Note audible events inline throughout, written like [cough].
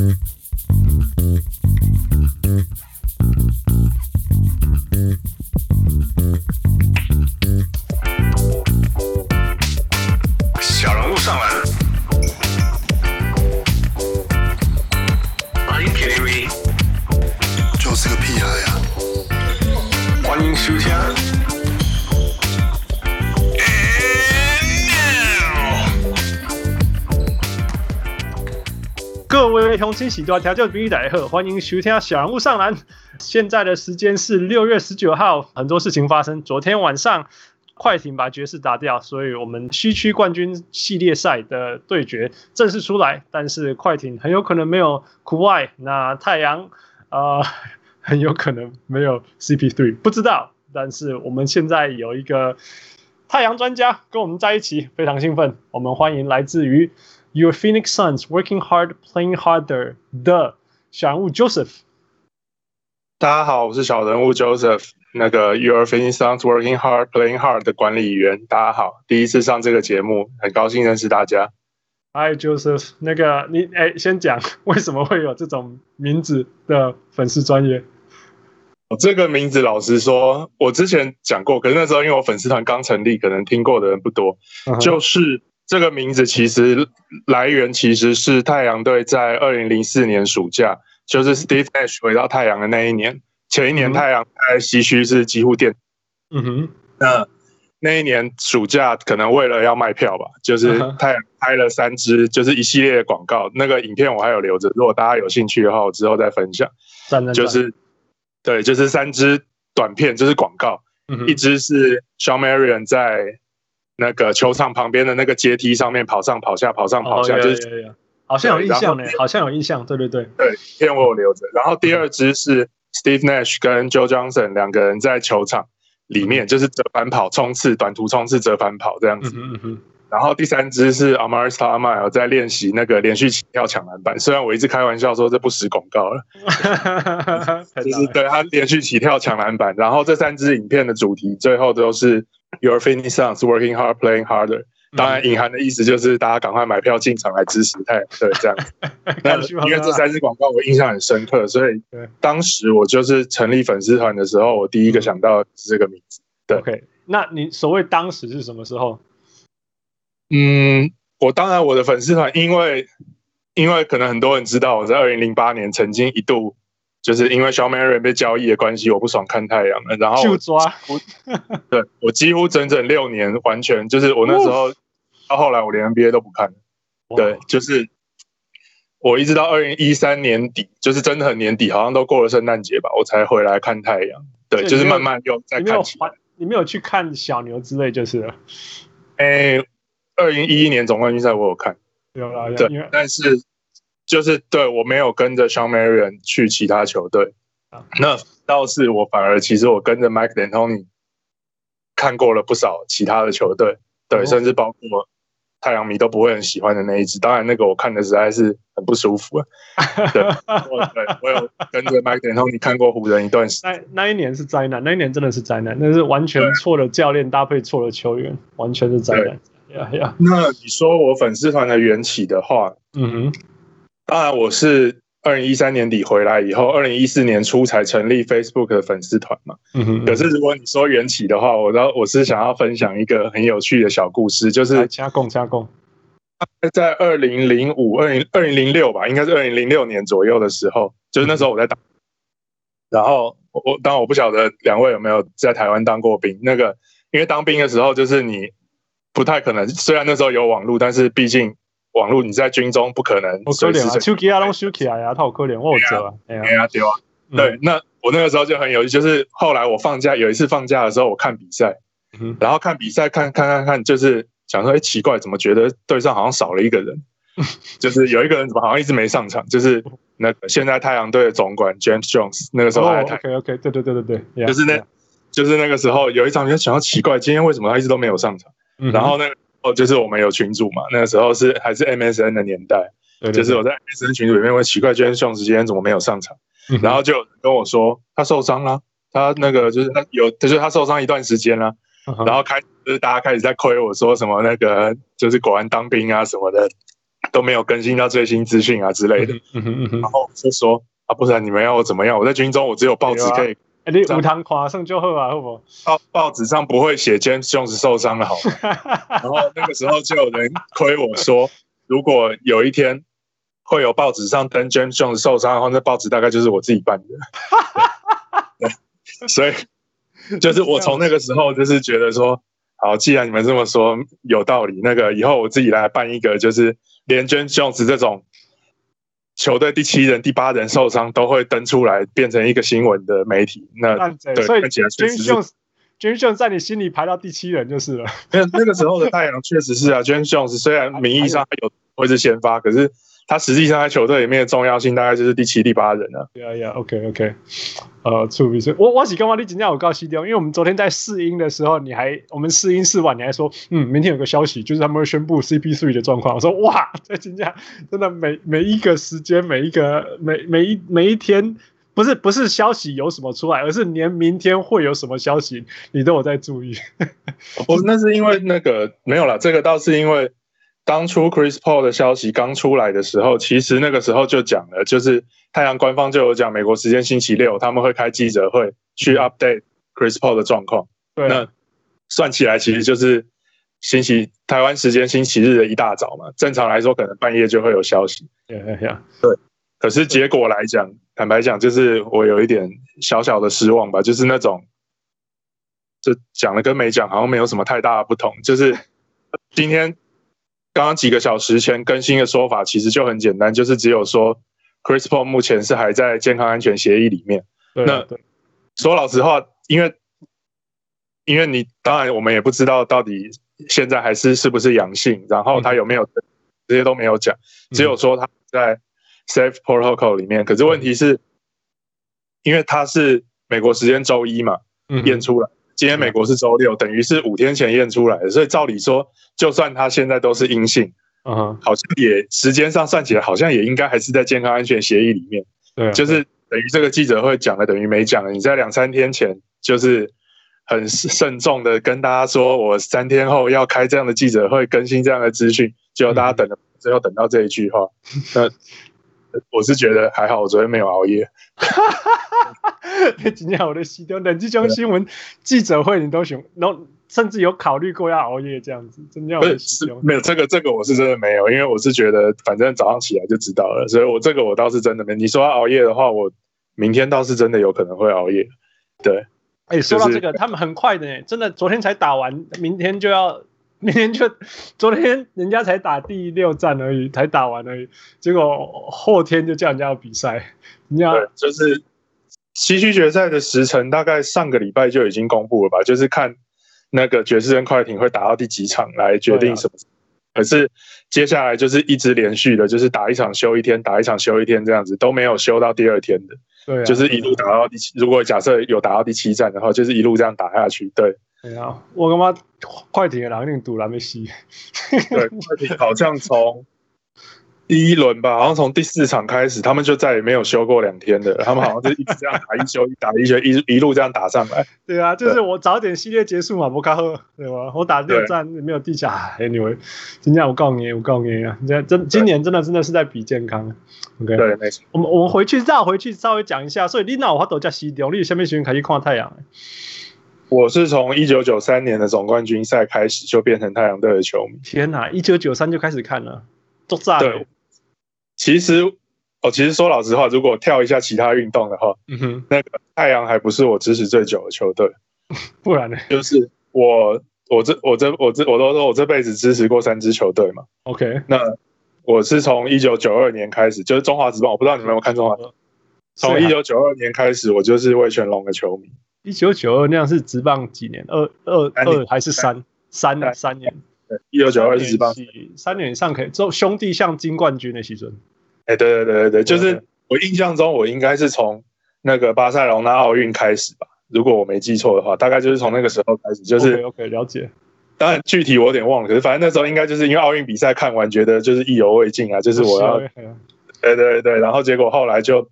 Mm-hmm. 喜多调教比喻大家好，欢迎收听小人物上篮。现在的时间是六月十九号，很多事情发生。昨天晚上。快艇把爵士打掉，所以我们西区冠军系列赛的对决正式出来。但是快艇很有可能没有库外，那太阳啊、呃、[laughs] 很有可能没有 CP3，不知道。但是我们现在有一个太阳专家跟我们在一起，非常兴奋。我们欢迎来自于 Your Phoenix Suns Working Hard Playing Harder 的小人物 Joseph。大家好，我是小人物 Joseph。那个 Your Phoenix Suns Working Hard Playing Hard 的管理员，大家好，第一次上这个节目，很高兴认识大家。Hi Joseph，那个你哎，先讲为什么会有这种名字的粉丝专页？这个名字老实说，我之前讲过，可是那时候因为我粉丝团刚成立，可能听过的人不多。Uh huh. 就是这个名字其实来源其实是太阳队在二零零四年暑假，就是 Steve Nash 回到太阳的那一年。前一年太阳在西区是几乎垫，嗯哼，那那一年暑假可能为了要卖票吧，就是太阳拍了三支，就是一系列的广告，那个影片我还有留着，如果大家有兴趣的话，我之后再分享。就是对，就是三支短片，就是广告，一支是 Shawn Marion 在那个球场旁边的那个阶梯上面跑上跑下，跑上跑下，就是好像有印象呢，好像有印象，对对对，对，片我有留着。然后第二支是。Steve Nash 跟 Joe Johnson 两个人在球场里面，就是折返跑、冲刺、短途冲刺、折返跑这样子。嗯嗯嗯。然后第三支是 Amar'e Stoudemire 在练习那个连续起跳抢篮板。虽然我一直开玩笑说这不实广告了，[laughs] 就是对他连续起跳抢篮板。然后这三支影片的主题最后都是 Your Phoenix Suns working hard, playing harder。当然，隐含的意思就是大家赶快买票进场来支持太阳队这样子。[laughs] 那因为这三支广告我印象很深刻，所以当时我就是成立粉丝团的时候，我第一个想到是这个名字。对，OK，那你所谓当时是什么时候？嗯，我当然我的粉丝团，因为因为可能很多人知道，我在二零零八年曾经一度就是因为 Shawn Marion 被交易的关系，我不爽看太阳了，然后就抓我，[laughs] 对我几乎整整六年完全就是我那时候。到后来我连 NBA 都不看，对，就是我一直到二零一三年底，就是真的很年底，好像都过了圣诞节吧，我才回来看太阳。对，就是慢慢又再看起来。你没有去看小牛之类，就是了。哎，二零一一年总冠军赛我有看，有啦，对，但是就是对我没有跟着 Shawn Marion 去其他球队。那倒是我反而其实我跟着 Mike D'Antoni 看过了不少其他的球队，对，甚至包括。太阳迷都不会很喜欢的那一支，当然那个我看的实在是很不舒服。对，[laughs] 对，我有跟着 Mike D'Antoni 看过湖人一段时间。那那一年是灾难，那一年真的是灾难，那是完全错的教练搭配错了球员，完全是灾难。呀呀，那你说我粉丝团的缘起的话，嗯哼，当然我是。二零一三年底回来以后，二零一四年初才成立 Facebook 的粉丝团嘛。嗯哼。可是如果你说缘起的话，我我是想要分享一个很有趣的小故事，就是加工加工。在二零零五、二零二零零六吧，应该是二零零六年左右的时候，就是那时候我在当。然后我当然我不晓得两位有没有在台湾当过兵。那个因为当兵的时候，就是你不太可能，虽然那时候有网络，但是毕竟。网络你在军中不可能随时手机啊都收起来呀，他好可怜，我有啊，哎呀丢啊，对，那我那个时候就很有就是后来我放假有一次放假的时候，我看比赛，然后看比赛看看看看，就是想说，哎，奇怪，怎么觉得队上好像少了一个人？[laughs] 就是有一个人怎么好像一直没上场？就是那个现在太阳队的总管 James Jones，那个时候还在。OK OK，对对对对对，就是那，就是那个时候有一场就想要奇怪，今天为什么他一直都没有上场？然后那个。哦，就是我们有群主嘛，那个时候是还是 MSN 的年代，对对对，就是我在 MSN 群组里面会奇怪，James Jones 今天怎么没有上场？嗯、然后就跟我说他受伤了，他那个就是他有，就是他受伤一段时间了，然后开始就是大家开始在亏我说什么那个就是果然当兵啊什么的，都没有更新到最新资讯啊之类的。然后就说啊，不然你们要我怎么样？我在军中，我只有报纸可以。哎，你无通看算就好啊，好不好？报报纸上不会写 James Jones 受伤了，好吗？[laughs] 然后那个时候就有人亏我说，[laughs] 如果有一天会有报纸上登 James Jones 受伤的话，那报纸大概就是我自己办的。对，[laughs] 所以就是我从那个时候就是觉得说，好，既然你们这么说有道理，那个以后我自己来办一个，就是连 James Jones 这种。球队第七人、第八人受伤都会登出来，变成一个新闻的媒体。那对，所以 James Jones，James Jones 在你心里排到第七人就是了。[laughs] 那那个时候的太阳确实是啊，James Jones 虽然名义上有会是先发，可是。他实际上在球队里面的重要性大概就是第七、第八人了。对啊，呀，OK，OK，呃，处理是，我我是刚刚你今天我告诉掉，因为我们昨天在试音的时候，你还我们试音试完，你还说，嗯，明天有个消息，就是他们会宣布 CP3 的状况。我说，哇，这今天真的每每一个时间，每一个每每一每一天，不是不是消息有什么出来，而是连明天会有什么消息，你都有在注意。不，那是因为那个没有了，这个倒是因为。当初 Chris Paul 的消息刚出来的时候，其实那个时候就讲了，就是太阳官方就有讲，美国时间星期六他们会开记者会去 update Chris Paul 的状况。对，那算起来其实就是星期台湾时间星期日的一大早嘛。正常来说，可能半夜就会有消息。对对对。可是结果来讲，坦白讲，就是我有一点小小的失望吧，就是那种，就讲了跟没讲好像没有什么太大的不同，就是今天。刚刚几个小时前更新的说法其实就很简单，就是只有说 Chris Paul 目前是还在健康安全协议里面。对那说老实话，因为因为你当然我们也不知道到底现在还是是不是阳性，然后他有没有这些都没有讲，只有说他在 Safe Protocol 里面。可是问题是，因为他是美国时间周一嘛，验出来。今天美国是周六，等于是五天前验出来的，所以照理说，就算他现在都是阴性，嗯哼，好像也时间上算起来，好像也应该还是在健康安全协议里面。对，就是等于这个记者会讲了，等于没讲了。你在两三天前就是很慎重的跟大家说，我三天后要开这样的记者会，更新这样的资讯，结果大家等了，最后等到这一句话，[laughs] 那我是觉得还好，我昨天没有熬夜。[laughs] 今天我的西东冷这种新闻记者会，你都想，然后甚至有考虑过要熬夜这样子，真的不是没有这个这个我是真的没有，因为我是觉得反正早上起来就知道了，所以我这个我倒是真的没。你说要熬夜的话，我明天倒是真的有可能会熬夜。对，哎，说到这个，他们很快的呢，真的昨天才打完，明天就要，明天就昨天人家才打第六战而已，才打完而已，结果后天就叫人家要比赛，人家就是。西区决赛的时程大概上个礼拜就已经公布了吧？就是看那个爵士跟快艇会打到第几场来决定什么。可是接下来就是一直连续的，就是打一场休一天，打一场休一天这样子，都没有休到第二天的。对，就是一路打到第七。如果假设有打到第七站的话，就是一路这样打下去。对，对啊，我他妈快艇的人一定赌蓝梅西。[laughs] 对，快艇好像从。第一轮吧，好像从第四场开始，他们就再也没有休过两天的。他们好像就一直这样打一休一打一休一一路这样打上来。对啊，就是我早点系列结束嘛，不卡赫对吧？我打六战没有地下。Anyway，今天我告诉你，我告诉你啊，你这真今年真的真的是在比健康。OK，对，没错。我们我们回去绕回去稍微讲一下。所以你那我话都叫西丢，你下面选开始看太阳。我是从一九九三年的总冠军赛开始就变成太阳队的球迷。天哪，一九九三就开始看了，都炸了。其实，哦，其实说老实话，如果跳一下其他运动的话，嗯哼，那个太阳还不是我支持最久的球队，[laughs] 不然呢？就是我，我这，我这，我这，我都说我这辈子支持过三支球队嘛。OK，那我是从一九九二年开始，就是中华职棒，我不知道你们有没有看中华。从一九九二年开始，我就是魏全龙的球迷。一九九二那样是直棒几年？二二二还是三三三,三年？对，一九九二是职棒，三年以上可以做兄弟象金冠军的时阵。哎，对对对对对，就是我印象中，我应该是从那个巴塞罗那奥运开始吧，如果我没记错的话，大概就是从那个时候开始，就是 OK, okay 了解。当然具体我有点忘了，可是反正那时候应该就是因为奥运比赛看完，觉得就是意犹未尽啊，就是我要，对对对，然后结果后来就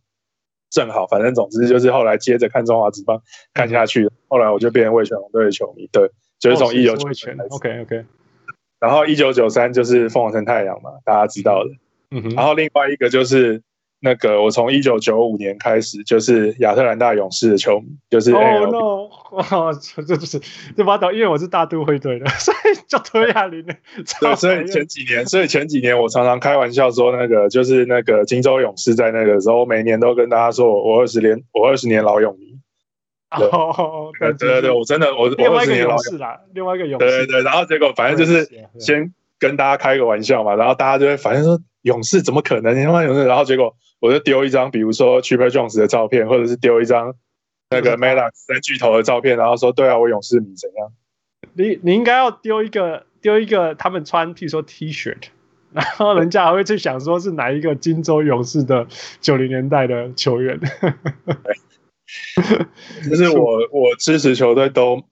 正好，反正总之就是后来接着看中华职棒看下去，后来我就变成魏全红队的球迷，对，就是从一九九二年 OK OK。然后一九九三就是凤凰城太阳嘛，大家知道的。嗯哼。然后另外一个就是那个，我从一九九五年开始就是亚特兰大勇士的球迷，就是。[laughs] 哦、oh, no！哦，这不是这把倒，因为我是大都会队的，所以叫推亚林的。对，所以前几年，所以前几年我常常开玩笑说，那个就是那个金州勇士在那个时候，每年都跟大家说我二十年，我二十年老勇迷。哦，对对对，我真的我我二十年老勇士啦，另外一个勇士，对对对，然后结果反正就是先跟大家开个玩笑嘛，然后大家就会反正说勇士怎么可能？他妈勇士，然后结果我就丢一张，比如说 Chipper Jones 的照片，或者是丢一张那个 Maddox 三巨头的照片，然后说对啊，我勇士迷怎样？你你应该要丢一个丢一个他们穿，譬如说 T-shirt，[laughs] 然后人家还会去想说是哪一个金州勇士的九零年代的球员。[laughs] 就是我我支持球队都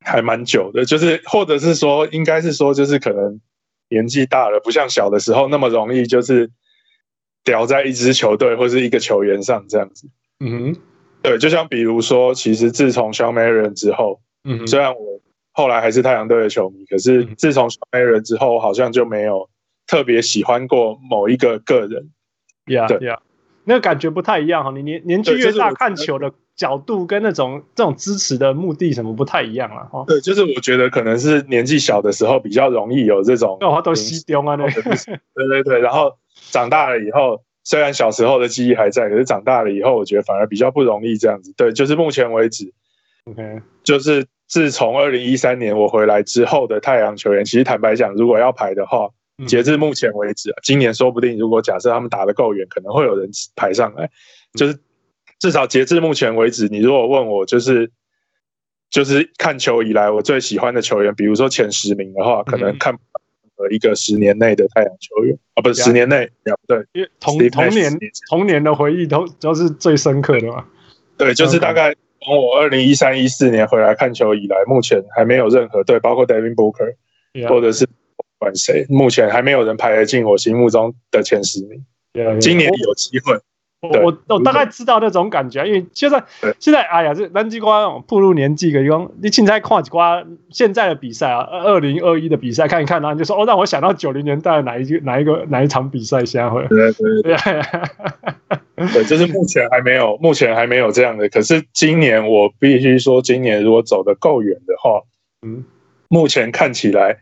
还蛮久的，就是或者是说，应该是说，就是可能年纪大了，不像小的时候那么容易，就是屌在一支球队或是一个球员上这样子。嗯哼，对，就像比如说，其实自从 Shawn Marion 之后，嗯哼，虽然我后来还是太阳队的球迷，可是自从 Shawn Marion 之后，好像就没有特别喜欢过某一个个人。Yeah, 对，Yeah. 那个感觉不太一样哈，你年年纪越大，看球的角度跟那种这种支持的目的什么不太一样了哈。对，就是我觉得可能是年纪小的时候比较容易有这种，哦，都西丢啊那个。对对对，然后长大了以后，虽然小时候的记忆还在，可是长大了以后，我觉得反而比较不容易这样子。对，就是目前为止，OK，就是自从二零一三年我回来之后的太阳球员，其实坦白讲，如果要排的话。截至目前为止啊，今年说不定如果假设他们打得够远，可能会有人排上来。就是至少截至目前为止，你如果问我，就是就是看球以来我最喜欢的球员，比如说前十名的话，可能看呃一个十年内的太阳球员啊，不是十年内，对，因为童童年童年的回忆都都是最深刻的嘛。对，就是大概从我二零一三一四年回来看球以来，目前还没有任何队，包括 Devin Booker 或者是。管谁？目前还没有人排得进我心目中的前十名。Yeah, yeah. 今年有机会。我我我大概知道那种感觉，因为现在现在哎呀，这南极瓜步入年纪，个用你现在看几瓜现在的比赛啊，二零二一的比赛看一看，然后你就说哦，让我想到九零年代哪一个哪一个哪一场比赛现在会。对对对，[laughs] 对，就是目前还没有，目前还没有这样的。可是今年我必须说，今年如果走得够远的话，嗯，目前看起来。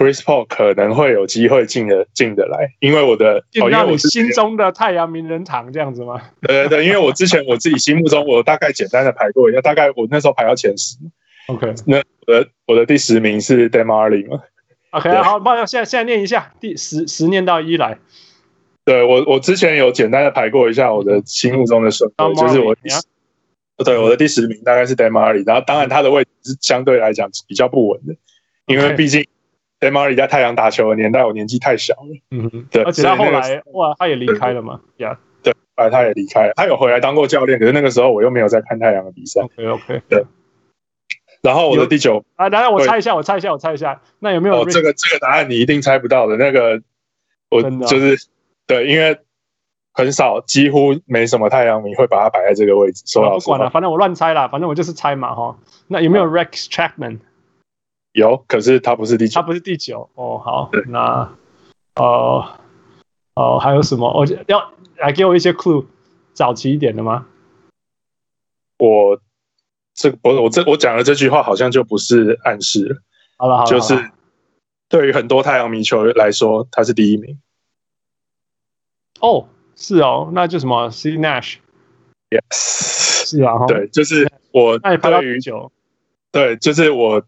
Chris Paul 可能会有机会进的进得来，因为我的进到你心中的太阳名人堂这样子吗？[laughs] 对对对，因为我之前我自己心目中，我大概简单的排过一下，大概我那时候排到前十。OK，那我的我的第十名是 DeMar 嘛？OK，好，抱歉，现在现在念一下，第十十念到一来。对我我之前有简单的排过一下我的心目中的顺位，就是我第十，对我的第十名大概是 DeMar，然后当然他的位置是相对来讲比较不稳的，因为毕竟。DeMar 在太阳打球的年代，我年纪太小了。嗯哼，对。而且他后来，那个、哇，他也离开了嘛。呀，对，后来他也离开了。他有回来当过教练，可是那个时候我又没有在看太阳的比赛。OK，OK，对。然后我的第九啊，等下我猜一下，我猜一下，我猜一下，那有没有、哦、这个这个答案你一定猜不到的？那个我就是对，因为很少，几乎没什么太阳迷会把它摆在这个位置。说老实话，不管了，反正我乱猜啦，反正我就是猜嘛哈。那有没有 Rex Chapman？有，可是他不是第九，他不是第九哦。好，那呃哦，还有什么？我要来给我一些 clue，早期一点的吗？我这我我这我讲的这句话好像就不是暗示了。好了好了，就是对于很多太阳迷球来说，他是第一名。哦，是哦，那就什么 Steve Nash？Yes，是啊，对，就是我对于九，对，就是我。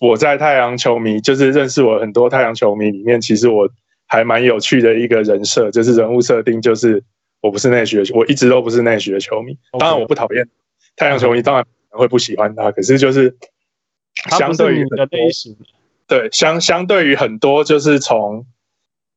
我在太阳球迷，就是认识我很多太阳球迷里面，其实我还蛮有趣的一个人设，就是人物设定，就是我不是内许，我一直都不是内许的球迷。当然，我不讨厌太阳球迷，当然会不喜欢他，可是就是相对于的类型，对相相对于很多就是从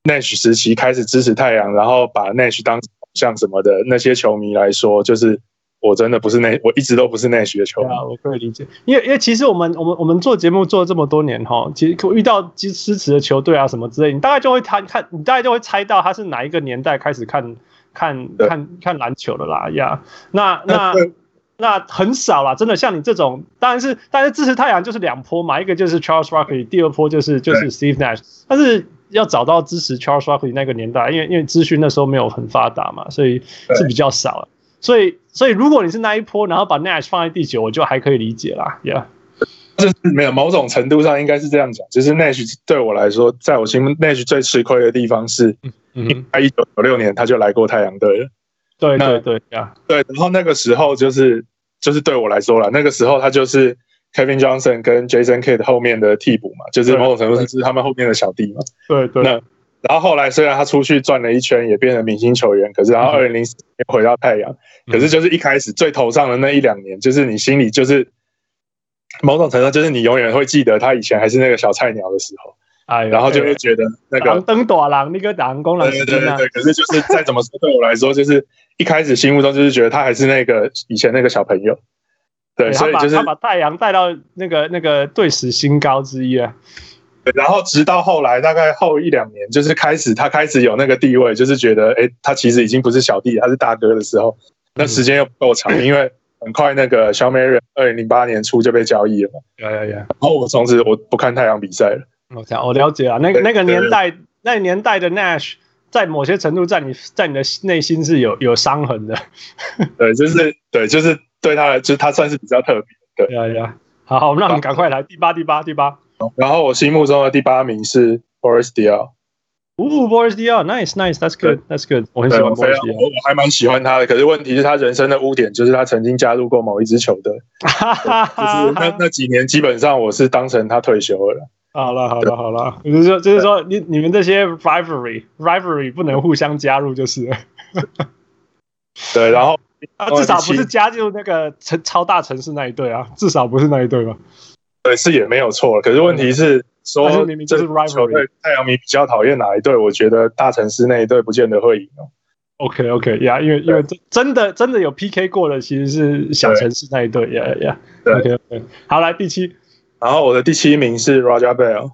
内许时期开始支持太阳，然后把内许当像什么的那些球迷来说，就是。我真的不是那，我一直都不是那学球。啊，我可以理解，因为因为其实我们我们我们做节目做了这么多年哈，其实遇到支支持的球队啊什么之类，你大概就会看看，你大概就会猜到他是哪一个年代开始看看看看篮球的啦呀。那 [laughs] 那那很少啦，真的像你这种，当然是，但是支持太阳就是两波嘛，一个就是 Charles Barkley，第二波就是就是 Steve Nash，但是要找到支持 Charles Barkley 那个年代，因为因为资讯那时候没有很发达嘛，所以是比较少，所以所以如果你是那一波，然后把 Nash 放在第九，我就还可以理解啦，Yeah。就是没有某种程度上应该是这样讲，就是 Nash 对我来说，在我心目 Nash 最吃亏的地方是，他一九九六年他就来过太阳队了。对对对呀，对，然后那个时候就是就是对我来说了，那个时候他就是 Kevin Johnson 跟 Jason Kidd 后面的替补嘛，就是某种程度上是他们后面的小弟嘛。对对。那然后后来虽然他出去转了一圈，也变成明星球员，可是然后二零零四年回到太阳，可是就是一开始最头上的那一两年，就是你心里就是。某种程度就是你永远会记得他以前还是那个小菜鸟的时候，哎，然后就会觉得那个登大郎那个打工人，对对对，可是就是再怎么说对我来说，就是一开始心目中就是觉得他还是那个以前那个小朋友，对，所以就是他把太阳带到那个那个队史新高之一啊，对，然后直到后来大概后一两年，就是开始他开始有那个地位，就是觉得哎，他其实已经不是小弟，他是大哥的时候，那时间又不够长，因为。很快，那个小美人二零零八年初就被交易了嘛。呀呀呀！然后我从此我不看太阳比赛了。我想我了解啊，那个那个年代，那个年代的 Nash 在某些程度在你在你的内心是有有伤痕的。[laughs] 对，就是对，就是对他，就是他算是比较特别。对呀呀，好好，那我们赶快来第八第八第八。然后我心目中的第八名是 Boris Diaw。哦，Boris Diaw，nice nice，that's good，that's good，我很喜欢 Boris Diaw，我还蛮喜欢他的。可是问题是他人生的污点就是他曾经加入过某一支球队，[laughs] 就是那那几年基本上我是当成他退休了。好了好了好了，就是说就是说你你们这些 rivalry rivalry 不能互相加入就是。对，然后 [laughs] 啊至少不是加入那个城超大城市那一队啊，至少不是那一队吧？对，是也没有错，可是问题是。说明明就是 rivalry，太阳迷比较讨厌哪一队？我觉得大城市那一队不见得会赢哦。OK OK 呀，因为因为真的真的有 PK 过的其实是小城市那一队呀呀。OK OK，好，来第七，然后我的第七名是 Raja Bell。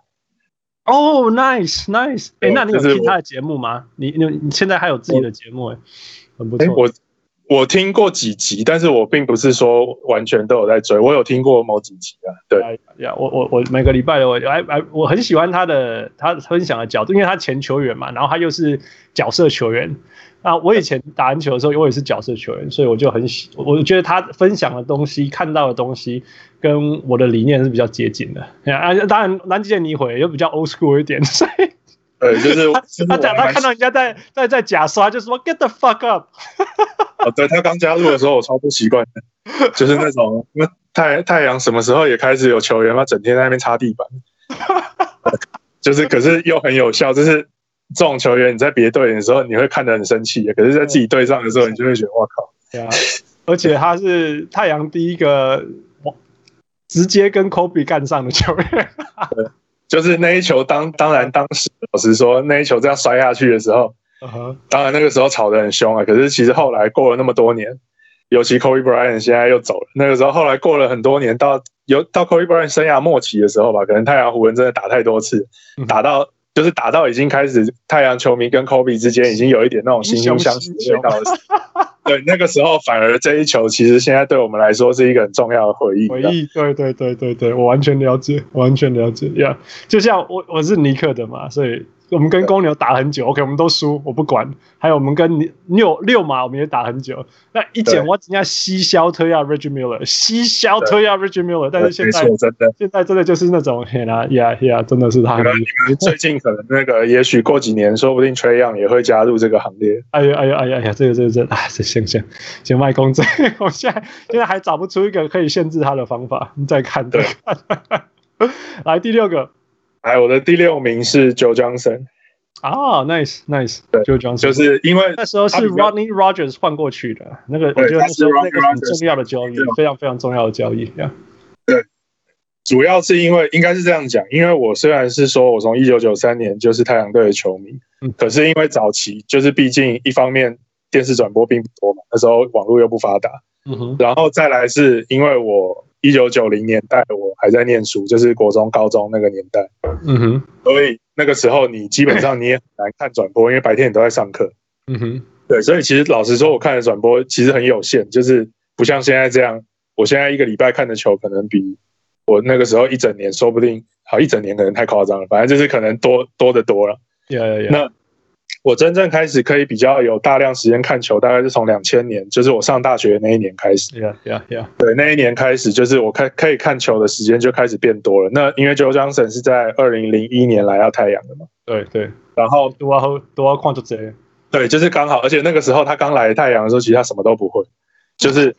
哦，nice nice，哎，那你有听他的节目吗？你你你现在还有自己的节目哎，很不错。我我听过几集，但是我并不是说完全都有在追，我有听过某几集啊。对呀，我我我每个礼拜的我哎哎，我很喜欢他的他分享的角度，因为他前球员嘛，然后他又是角色球员。啊，我以前打篮球的时候，我也是角色球员，所以我就很喜，我觉得他分享的东西、看到的东西，跟我的理念是比较接近的。啊，当然拦截你回又比较 old school 一点，所以。[laughs] 对，就是他讲他看到人家在在在假刷，就说 get the fuck up。[laughs] 哦，对，他刚加入的时候，我超不习惯的，就是那种那太太阳什么时候也开始有球员，他整天在那边擦地板，[laughs] 就是可是又很有效，就是这种球员你在别队的时候你会看得很生气，可是在自己队上的时候你就会觉得哇靠，对啊，而且他是太阳第一个直接跟 Kobe 干上的球员。就是那一球当，当当然当时老实说，那一球这样摔下去的时候，uh huh. 当然那个时候吵得很凶啊。可是其实后来过了那么多年，尤其 Kobe Bryant 现在又走了，那个时候后来过了很多年，到有到 Kobe Bryant 生涯末期的时候吧，可能太阳湖人真的打太多次，打到就是打到已经开始太阳球迷跟 Kobe 之间已经有一点那种惺惺相惜的味道了。[laughs] 对，那个时候反而这一球其实现在对我们来说是一个很重要的回忆。回忆，对对对对对，我完全了解，完全了解呀。就像我我是尼克的嘛，所以。我们跟公牛打很久，OK，我们都输，我不管。还有我们跟六六马，我们也打很久。那一剪我只要西消推要 Reggie Miller，西消推要 Reggie Miller，但是现在真的现在真的就是那种，嘿啦呀呀，真的是他。最近可能那个，也许过几年，说不定 Trae Young 也会加入这个行列。哎呀哎呀哎呀哎呀，这个这个这个，哎，这行行行，卖公仔，[laughs] 我现在现在还找不出一个可以限制他的方法。你再看，对，[laughs] 来第六个。哎，我的第六名是 Joe Johnson。啊，nice，nice，对，Joe Johnson，就是因为那时候是 Rodney Rogers 换过去的，那个我觉得那时候那个很重要的交易，非常非常重要的交易。对，主要是因为应该是这样讲，因为我虽然是说我从一九九三年就是太阳队的球迷，可是因为早期就是毕竟一方面电视转播并不多嘛，那时候网络又不发达，嗯哼，然后再来是因为我。一九九零年代，我还在念书，就是国中、高中那个年代。嗯哼，所以那个时候你基本上你也很难看转播，因为白天你都在上课。嗯哼，对，所以其实老实说，我看的转播其实很有限，就是不像现在这样，我现在一个礼拜看的球可能比我那个时候一整年，说不定好一整年可能太夸张了，反正就是可能多多的多了。Yeah, yeah, yeah. 那我真正开始可以比较有大量时间看球，大概是从两千年，就是我上大学的那一年开始。Yeah, yeah, yeah. 对，那一年开始，就是我开可以看球的时间就开始变多了。那因为 Joe Johnson 是在二零零一年来到太阳的嘛。对对。然后多要多要看就这样。对，就是刚好，而且那个时候他刚来太阳的时候，其实他什么都不会。就是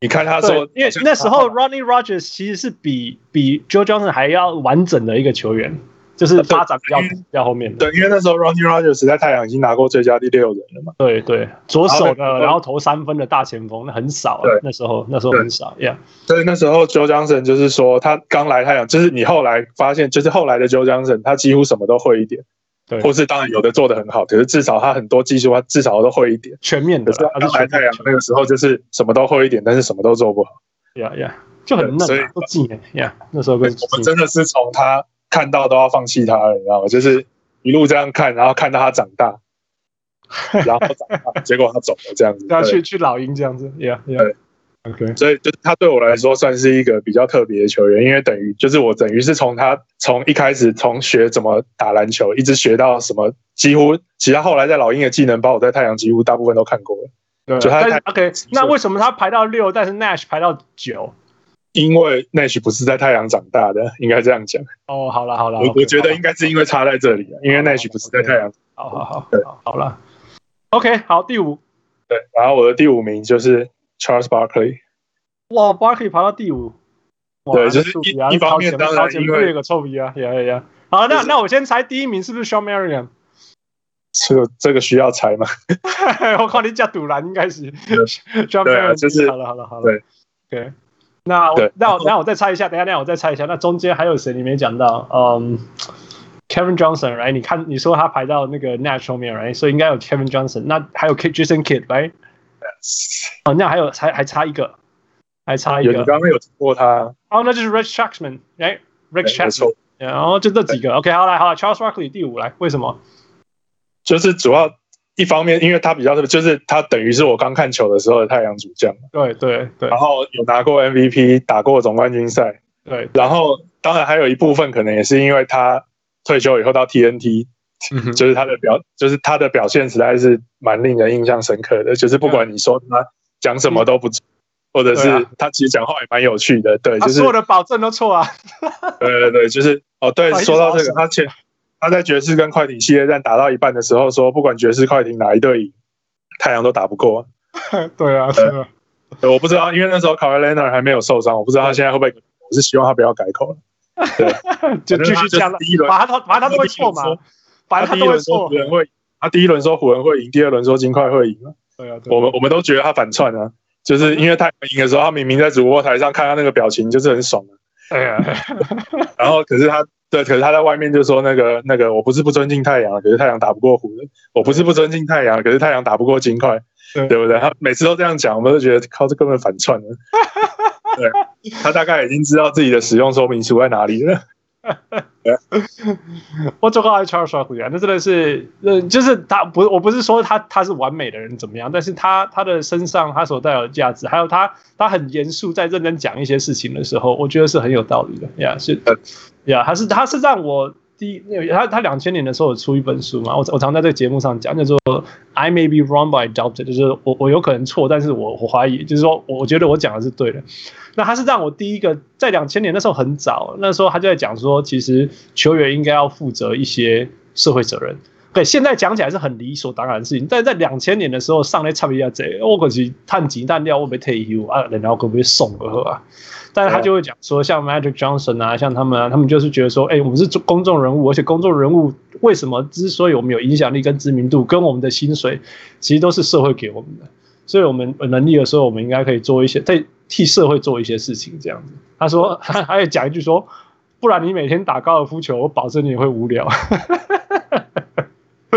你看他说，因为那时候 Ronnie Rogers 其实是比比 Joe Johnson 还要完整的一个球员。就是发展比较比较后面的，对，因为那时候 Ronnie Rogers 在太阳已经拿过最佳第六人了嘛。对对，左手的，然后投三分的大前锋，那很少啊。对，那时候那时候很少，Yeah。所以那时候 Joe Johnson 就是说，他刚来太阳，就是你后来发现，就是后来的 Joe Johnson，他几乎什么都会一点。对，或是当然有的做的很好，可是至少他很多技术，他至少都会一点，全面的。他来太阳那个时候就是什么都会一点，但是什么都做不好。Yeah Yeah，就很嫩，所以都记 Yeah，那时候跟我们真的是从他。看到都要放弃他了，你知道吗？就是一路这样看，然后看到他长大，[laughs] 然后长大，结果他走了，这样子。要去去老鹰这样子，Yeah Yeah，OK。所以就他对我来说算是一个比较特别的球员，因为等于就是我等于是从他从一开始从学怎么打篮球，一直学到什么，几乎其他后来在老鹰的技能，包我在太阳几乎大部分都看过了。对，就他 OK。那为什么他排到六，但是 Nash 排到九？因为 Nash 不是在太阳长大的，应该这样讲。哦，好了好了，我我觉得应该是因为差在这里，因为 Nash 不是在太阳。好好好，对，好了。OK，好，第五。对，然后我的第五名就是 Charles Barkley。哇，Barkley 爬到第五。对，就是一一方面当然因为有个臭皮啊，呀呀呀。好，那那我先猜第一名是不是 Shawn Marion？这个这个需要猜吗？[laughs] 我靠，你讲赌篮应该是 Marion，就是好了好了好了，对。那我那我那我再猜一下，等下等下我再猜一下。那中间还有谁你没讲到？嗯，Kevin Johnson，right？你看你说他排到那个 Nash 后面，right？所以应该有 Kevin Johnson。那还有 Jason Kidd，right？哦，那还有还还差一个，还差一个。你刚刚有提过他？哦，那就是 Rich Shaxman，right？Rich Shaxman。然后就这几个。OK，好来，好，Charles Barkley 第五来，为什么？就是主要。一方面，因为他比较特别，就是他等于是我刚看球的时候的太阳主将。对对对。然后有拿过 MVP，打过总冠军赛。对。然后当然还有一部分可能也是因为他退休以后到 TNT，嗯，就是他的表，就是他的表现实在是蛮令人印象深刻的。就是不管你说他讲什么都不错，或者是他其实讲话也蛮有趣的。对，就是所有的保证都错啊。[laughs] 对对对，就是哦，对，说到这个，他前。他在爵士跟快艇系列战打到一半的时候说：“不管爵士、快艇哪一队赢，太阳都打不过。[laughs] ”对啊，是啊。我不知道，因为那时候 Kawhi Leonard 还没有受伤，我不知道他现在会不会。我是希望他不要改口了。对，[laughs] 就继续这样。第一轮，反正他反正他都会错嘛。反正他都会错。湖人会，他第一轮说湖人会赢，第二轮说金块会赢。对啊，我们我们都觉得他反串啊，就是因为太阳赢的时候，他明明在主播台上看他那个表情就是很爽的。对啊，[laughs] 然后可是他。对，可是他在外面就说那个那个，我不是不尊敬太阳，可是太阳打不过湖人。我不是不尊敬太阳，可是太阳打不过金块，对，对不对？他每次都这样讲，我们都觉得靠，这根本反串了。对，他大概已经知道自己的使用说明书在哪里了。[laughs] 我最爱 Charles Barkley 啊，那真的是，就是他不，我不是说他他是完美的人怎么样，但是他他的身上他所带有的价值，还有他他很严肃在认真讲一些事情的时候，我觉得是很有道理的呀。是，呀、他是他是让我第一，他他两千年的时候有出一本书嘛，我我常在这个节目上讲，叫做 I may be wrong but I doubt it，就是我我有可能错，但是我我怀疑，就是说我我觉得我讲的是对的。那他是让我第一个在两千年那时候很早，那时候他就在讲说，其实球员应该要负责一些社会责任。对，现在讲起来是很理所当然的事情，但在两千年的时候上来差不多这，我可是探金探料，我被退休啊，然后可不可以送个啊？但是他就会讲说，像 Magic Johnson 啊，像他们啊，他们就是觉得说，哎，我们是公众人物，而且公众人物为什么之所以我们有影响力跟知名度，跟我们的薪水，其实都是社会给我们的。所以我们有能力的时候，我们应该可以做一些，在，替社会做一些事情，这样子。他说，[laughs] 他还有讲一句说，不然你每天打高尔夫球，我保证你会无聊。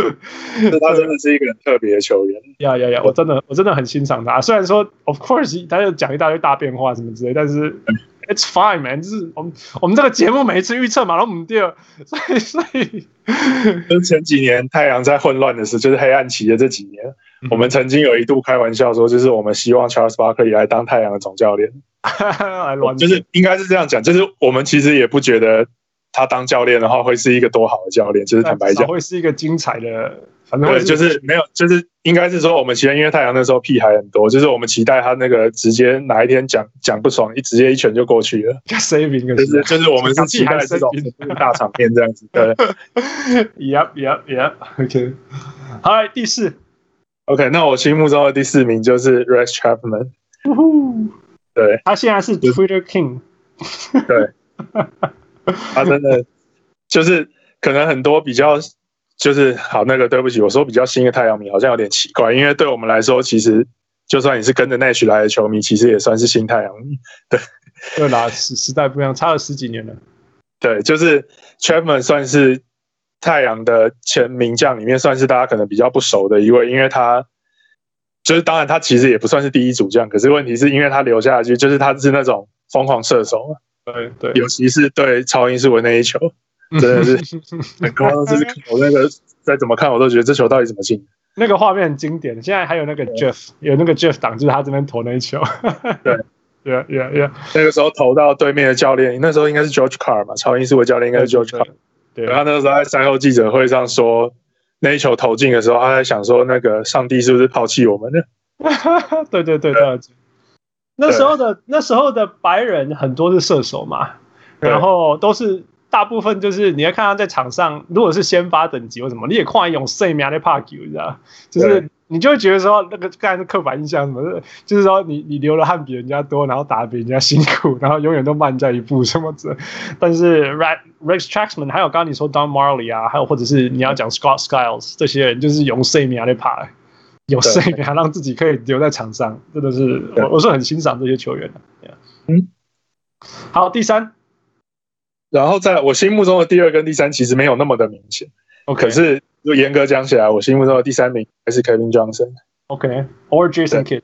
[laughs] 他真的是一个很特别的球员。呀呀呀！我真的我真的很欣赏他。虽然说，of course，他就讲一大堆大变化什么之类，但是 it's fine man。就是我们我们这个节目每一次预测嘛，都唔对，所以所以，[laughs] 就前几年太阳在混乱的时候，就是黑暗期的这几年。我们曾经有一度开玩笑说，就是我们希望 Charles Barkley 来当太阳的总教练，[laughs] 就是应该是这样讲，就是我们其实也不觉得他当教练的话会是一个多好的教练，就是坦白讲，会是一个精彩的，反正对，就是没有，就是应该是说我们其实因为太阳那时候屁孩很多，就是我们期待他那个直接哪一天讲讲不爽，一直接一拳就过去了，[laughs] 就是就是我们是期待这种大场面这样子，对，[laughs] Yep Yep Yep，OK，好，第四。OK，那我心目中的第四名就是 Rex Chapman。对，他现在是 Twitter King。对，[laughs] 他 [laughs] 真的就是可能很多比较就是好那个，对不起，我说比较新的太阳迷好像有点奇怪，因为对我们来说，其实就算你是跟着 Nash 来的球迷，其实也算是新太阳迷。对，[laughs] 对啦，时时代不一样，差了十几年了。对，就是 Chapman 算是。太阳的前名将里面，算是大家可能比较不熟的一位，因为他就是当然他其实也不算是第一主将，可是问题是因为他留下去，就是他是那种疯狂射手，对对，尤其是对超音速的那一球，[laughs] 真的是很高，就是 [laughs] 我那个再怎么看我都觉得这球到底怎么进？那个画面很经典，现在还有那个 Jeff 有那个 Jeff 挡住他这边投那一球，[laughs] 对，Yeah Yeah Yeah，那个时候投到对面的教练，那时候应该是 George Carr 嘛，超音速的教练应该是 George Carr。对，然后那个时候在赛后记者会上说，那一球投进的时候，他在想说，那个上帝是不是抛弃我们呢？对对对对，那时候的那时候的白人很多是射手嘛，然后都是大部分就是你要看他在场上，如果是先发等级或什么，你也看一种生命的怕球，你知道，就是。你就会觉得说，那个刚才是刻板印象什么的，就是说你你流的汗比人家多，然后打得比人家辛苦，然后永远都慢在一步什么的。但是 Rex Traxman 还有刚刚你说 Don Marley 啊，还有或者是你要讲 Scott Skiles 这些人，就是用生命来爬，有生命还让自己可以留在场上，真的是我我是很欣赏这些球员的。嗯，好，第三，然后在我心目中的第二跟第三其实没有那么的明显，OK，可是。就严格讲起来，我心目中的第三名还是 Kevin Johnson。OK，or Jason Kidd。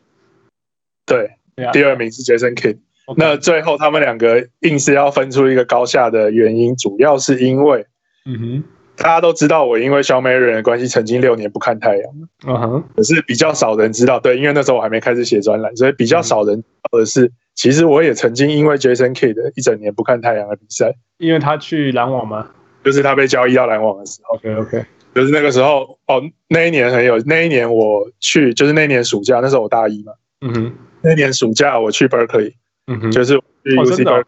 对，第二名是 Jason Kidd。那最后他们两个硬是要分出一个高下的原因，主要是因为，嗯哼，大家都知道我因为小美人的关系，曾经六年不看太阳。嗯哼，可是比较少人知道，对，因为那时候我还没开始写专栏，所以比较少人知道的是，其实我也曾经因为 Jason Kidd 一整年不看太阳的比赛，因为他去篮网吗？就是他被交易到篮网的时候。OK，OK。就是那个时候哦，那一年很有，那一年我去，就是那一年暑假，那时候我大一嘛，嗯哼，那一年暑假我去 Berkeley，嗯哼，就是去 UC Berkeley，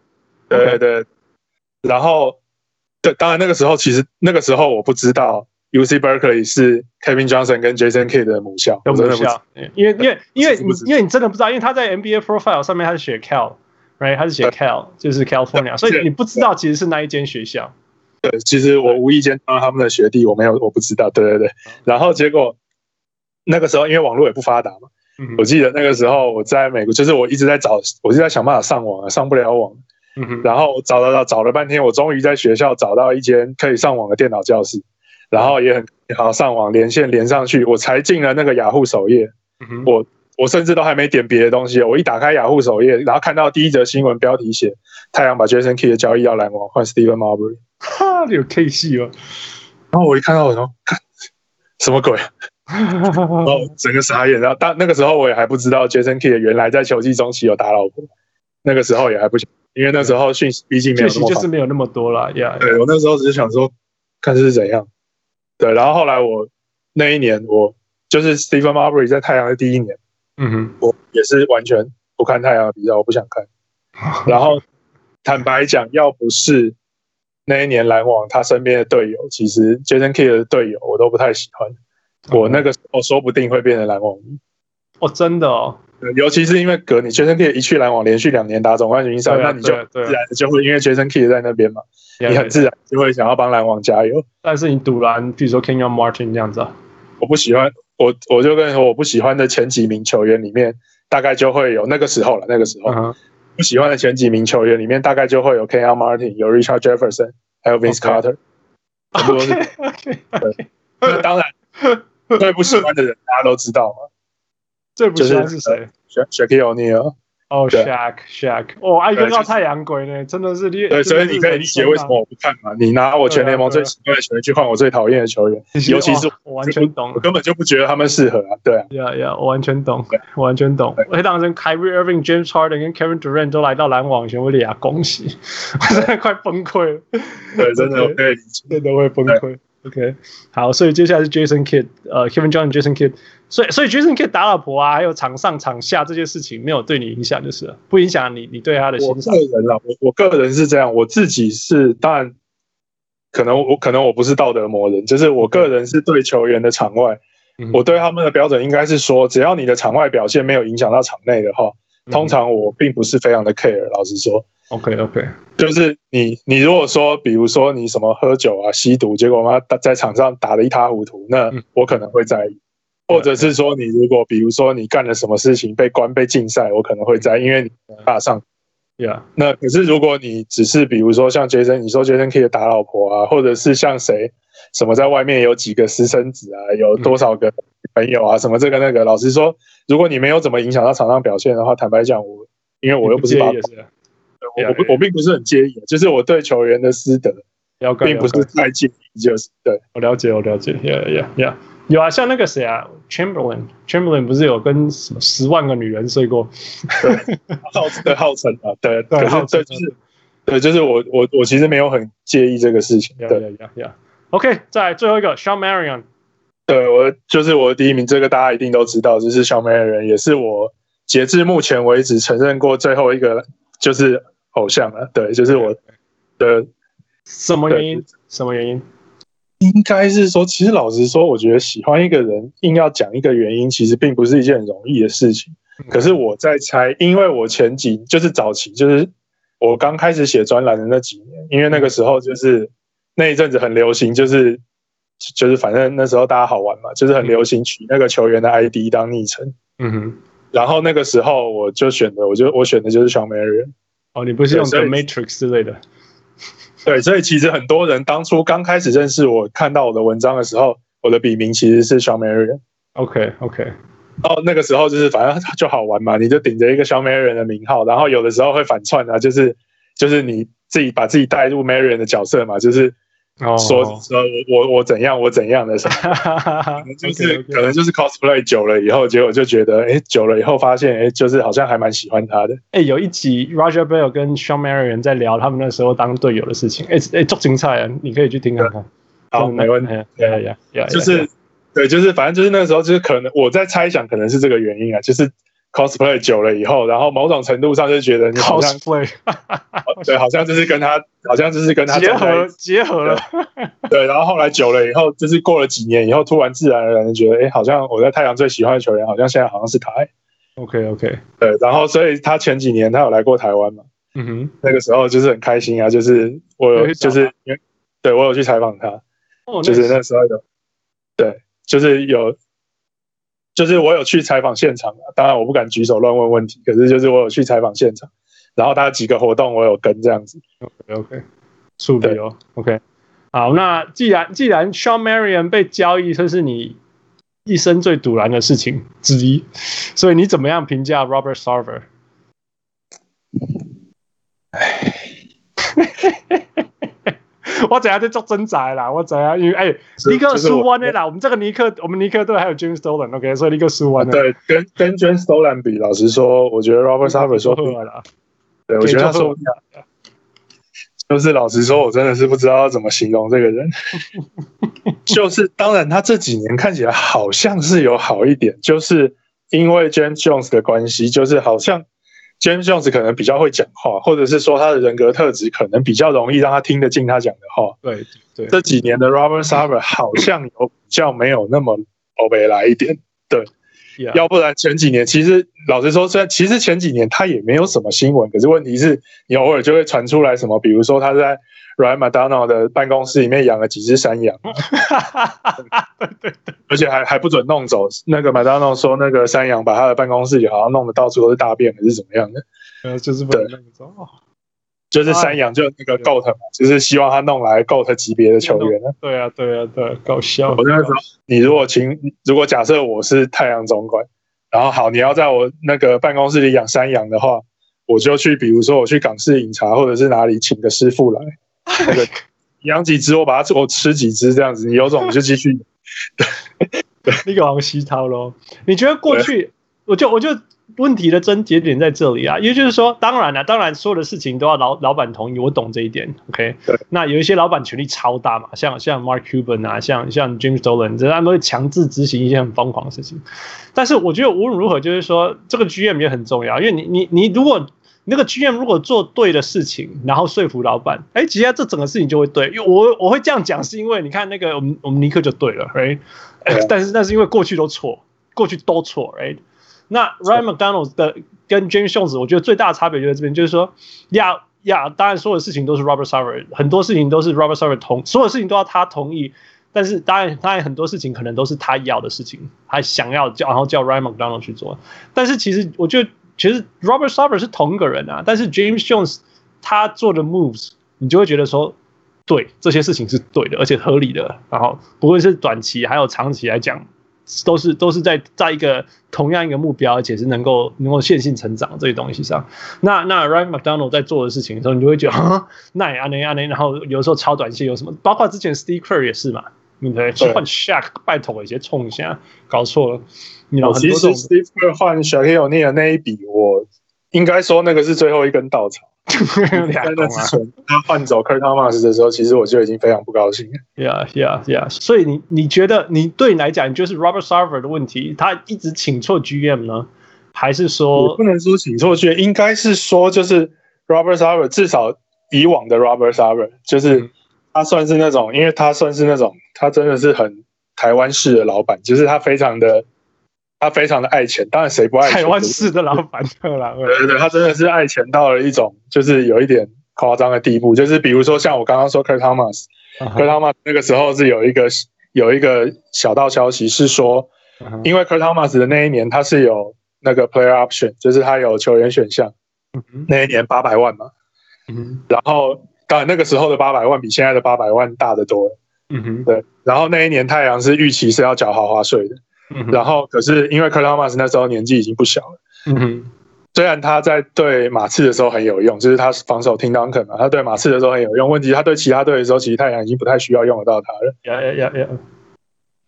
对对对，然后对，当然那个时候其实那个时候我不知道 UC Berkeley 是 Kevin Johnson 跟 Jason Kidd 的母校，母校，因为因为因为因为你真的不知道，因为他在 NBA profile 上面他是写 Cal，right，他是写 Cal，就是 California，所以你不知道其实是那一间学校。对，其实我无意间当他们的学弟，我没有，我不知道。对对对，然后结果那个时候因为网络也不发达嘛，嗯、我记得那个时候我在美国，就是我一直在找，我一直在想办法上网，上不了网。嗯、然后找找找找了半天，我终于在学校找到一间可以上网的电脑教室，然后也很好上网连线连上去，我才进了那个雅虎首页。嗯、我我甚至都还没点别的东西，我一打开雅虎首页，然后看到第一则新闻标题写太阳把 Jason Kidd 的交易要篮网换 Steven Marbury。哈，有 K 戏哦！然后我一看到，我说：“什么鬼？” [laughs] 然后整个傻眼。然后当那个时候，我也还不知道 Jason Kidd 原来在球季中期有打老婆。那个时候也还不行，因为那时候讯息毕竟没有那么就是没有那么多了呀。对，我那时候只是想说，看是怎样。对，然后后来我那一年，我就是 Stephen Marbury 在太阳的第一年，嗯哼，我也是完全不看太阳的比赛，我不想看。[laughs] 然后坦白讲，要不是。那一年篮网，他身边的队友其实 Jason Kidd 的队友我都不太喜欢。我那个时候说不定会变成篮网哦，真的哦。尤其是因为隔你 Jason Kidd 一去篮网，连续两年打总冠军赛，那你就自然就会因为 Jason Kidd 在那边嘛，你很自然就会想要帮篮网加油。但是你赌篮，比如说 Kenyon Martin 这样子啊，我不喜欢。我我就跟你说，我不喜欢的前几名球员里面，大概就会有那个时候了。那个时候。不喜欢的前几名球员里面，大概就会有 Kenyon Martin，有 Richard Jefferson，还有 Vince Carter，很多都是。[laughs] 那当然，最不喜欢的人大家都知道嘛。最不喜欢是谁？Shaquille O'Neal。哦，Shaq，Shaq，哦，爱跟到太阳鬼呢，真的是对，所以你可以理解为什么我不看嘛。你拿我全联盟最喜欢的球员去换我最讨厌的球员，[laughs] 尤其是我完全懂，我根本就不觉得他们适合啊。对啊，呀呀，我完全懂，我完全懂。我当时 Kyrie Irving、James Harden 跟 Kevin Durant 都来到篮网，全部俩恭喜，[laughs] 我真的快崩溃了。对，真的，对，真的会崩溃。OK，好，所以接下来是 Jason Kidd，呃，Kevin John、Jason Kidd，所以所以 Jason Kidd 打老婆啊，还有场上场下这些事情没有对你影响，就是不影响你你对他的欣赏。我个人啊，我我个人是这样，我自己是当然，可能我可能我不是道德魔人，就是我个人是对球员的场外，嗯、我对他们的标准应该是说，只要你的场外表现没有影响到场内的话，通常我并不是非常的 care，老实说。OK OK，就是你你如果说，比如说你什么喝酒啊、吸毒，结果他在场上打得一塌糊涂，那我可能会在意；或者是说你如果比如说你干了什么事情被关被禁赛，我可能会在意，因为你怕上，Yeah。那可是如果你只是比如说像杰森，你说杰森可以打老婆啊，或者是像谁什么在外面有几个私生子啊，有多少个朋友啊，什么这个那个，老实说，如果你没有怎么影响到场上表现的话，坦白讲，我因为我又不是爸爸。我我不我并不是很介意，就是我对球员的私德，并不是太介意，就是对。我了解，我了解，Yeah Yeah Yeah，有啊，像那个谁啊，Chamberlain，Chamberlain 不是有跟什么十万个女人睡过，对号对号称啊，对对对，就是对，就是我我我其实没有很介意这个事情，对，Yeah Yeah Yeah，OK，再最后一个 Shawn Marion，对我就是我的第一名，这个大家一定都知道，就是 Shawn Marion，也是我截至目前为止承认过最后一个，就是。偶像啊，对，就是我的什么原因？什么原因？应该是说，其实老实说，我觉得喜欢一个人，硬要讲一个原因，其实并不是一件很容易的事情。可是我在猜，因为我前几就是早期，就是我刚开始写专栏的那几年，因为那个时候就是那一阵子很流行，就是就是反正那时候大家好玩嘛，就是很流行取那个球员的 ID 当昵称。嗯哼。然后那个时候我就选的，我就我选的就是 Shawn Marion。哦，你不是用 The Matrix 之类的？[laughs] 对，所以其实很多人当初刚开始认识我，看到我的文章的时候，我的笔名其实是 Shawn Marion。OK OK。哦，那个时候就是反正就好玩嘛，你就顶着一个 Shawn Marion 的名号，然后有的时候会反串啊，就是就是你自己把自己带入 Marion 的角色嘛，就是。说说我我怎样我怎样的时候，[laughs] 就是可能就是 cosplay 久了以后，结果就觉得哎，久了以后发现哎，就是好像还蛮喜欢他的。哎，有一集 Roger Bell 跟 Shawn Marion 在聊他们那时候当队友的事情。哎哎，做精彩啊！你可以去听看看。好，没问题。对呀呀，就是对，就是反正就是那时候，就是可能我在猜想，可能是这个原因啊，就是。Cosplay 久了以后，然后某种程度上就觉得你好像 cosplay，[laughs] 对，好像就是跟他，好像就是跟他结合结合了，对。然后后来久了以后，就是过了几年以后，突然自然而然的觉得，哎，好像我在太阳最喜欢的球员，好像现在好像是他。OK OK，对。然后所以他前几年他有来过台湾嘛？嗯哼，那个时候就是很开心啊，就是我有就是对我有去采访他，就是那时候有，对，就是有。就是我有去采访现场，当然我不敢举手乱问问题，可是就是我有去采访现场，然后他几个活动我有跟这样子。OK OK，速比哦。OK，好，那既然既然 Shawn Marion 被交易，这是你一生最堵然的事情之一，所以你怎么样评价 Robert Sarver？我怎样在做挣扎啦？我怎样？因为哎，尼克输完的啦。我们这个尼克，我们尼克队还有 James Dolan，OK，所以尼克输完了。对，跟跟 James Dolan 比，老实说，我觉得 Robert [laughs] Sarver 说出来了。对，我觉得他说，就是老实说，我真的是不知道怎么形容这个人。[laughs] 就是当然，他这几年看起来好像是有好一点，就是因为 James Jones 的关系，就是好像。James Jones 可能比较会讲话，或者是说他的人格特质可能比较容易让他听得进他讲的话。对对，这几年的 Robert Sarver 好像有比较没有那么欧北来一点。对要不然前几年其实老实说，虽然其实前几年他也没有什么新闻，可是问题是你偶尔就会传出来什么，比如说他在。Ryan McDonough 的办公室里面养了几只山羊，对对对，而且还还不准弄走。那个 McDonough 说，那个山羊把他的办公室里好像弄得到处都是大便，还是怎么样的？呃，就是不能弄走，就是山羊就那个 GOAT 嘛，就是希望他弄来 GOAT 级别的球员。对啊，对啊，对，搞笑。我那时候，你如果请，如果假设我是太阳总管，然后好，你要在我那个办公室里养山羊的话，我就去，比如说我去港式饮茶或者是哪里请个师傅来，[laughs] 那个养几只，我把它我吃几只这样子，你有种你就继续。[laughs] [laughs] 对，那个王西涛喽，你觉得过去，我就我就。问题的症结点在这里啊，也就是说，当然了，当然所有的事情都要老老板同意，我懂这一点，OK？对。那有一些老板权力超大嘛，像像 Mark Cuban 啊，像像 James Dolan，这他们会强制执行一些很疯狂的事情。但是我觉得无论如何，就是说这个 GM 也很重要，因为你你你如果那个 GM 如果做对的事情，然后说服老板，哎，其实这整个事情就会对。因为我我会这样讲，是因为你看那个我们我们尼克就对了，right？但是那是因为过去都错，过去都错，right？那 Ryan McDonald 的跟 James Jones，我觉得最大的差别就在这边，就是说，呀呀，当然所有事情都是 Robert Sarver，很多事情都是 Robert Sarver 同，所有事情都要他同意，但是当然当然很多事情可能都是他要的事情，他想要叫然后叫 Ryan McDonald 去做，但是其实我觉得其实 Robert Sarver 是同一个人啊，但是 James Jones 他做的 moves，你就会觉得说，对这些事情是对的，而且合理的，然后不论是短期还有长期来讲。都是都是在在一个同样一个目标，而且是能够能够线性成长这些东西上。那那 Ryan McDonald 在做的事情的时候，你就会觉得 [laughs] 啊，那也啊那啊那，然后有时候超短线有什么？包括之前 Steve Kerr 也是嘛，对不对？去换 Shaq 拜托一些冲一下，搞错了。你其实 Steve Kerr 换 Shaquille O'Neal 那一笔，我应该说那个是最后一根稻草。在那之前，他换走 Kurt Thomas 的时候，其实我就已经非常不高兴。Yeah, yeah, yeah. 所以你你觉得你对你来讲，就是 Robert Sarver 的问题，他一直请错 GM 呢，还是说不能说请错 GM，应该是说就是 Robert Sarver 至少以往的 Robert Sarver 就是他算是那种，因为他算是那种，他真的是很台湾式的老板，就是他非常的。他非常的爱钱，当然谁不爱钱？台湾式的老板对啦，[laughs] 对。对对，他真的是爱钱到了一种就是有一点夸张的地步。就是比如说像我刚刚说 Kurt Thomas，Kurt Thomas 那个时候是有一个有一个小道消息是说，因为 Kurt Thomas 的那一年他是有那个 player option，就是他有球员选项，那一年八百万嘛，然后当然那个时候的八百万比现在的八百万大得多，嗯哼，对，然后那一年太阳是预期是要缴豪华税的。然后，可是因为 Curt Thomas 那时候年纪已经不小了，嗯哼，虽然他在对马刺的时候很有用，就是他防守 Tim Duncan 嘛，他对马刺的时候很有用。问题他对其他队的时候，其实太阳已经不太需要用得到他了。呀呀呀呀！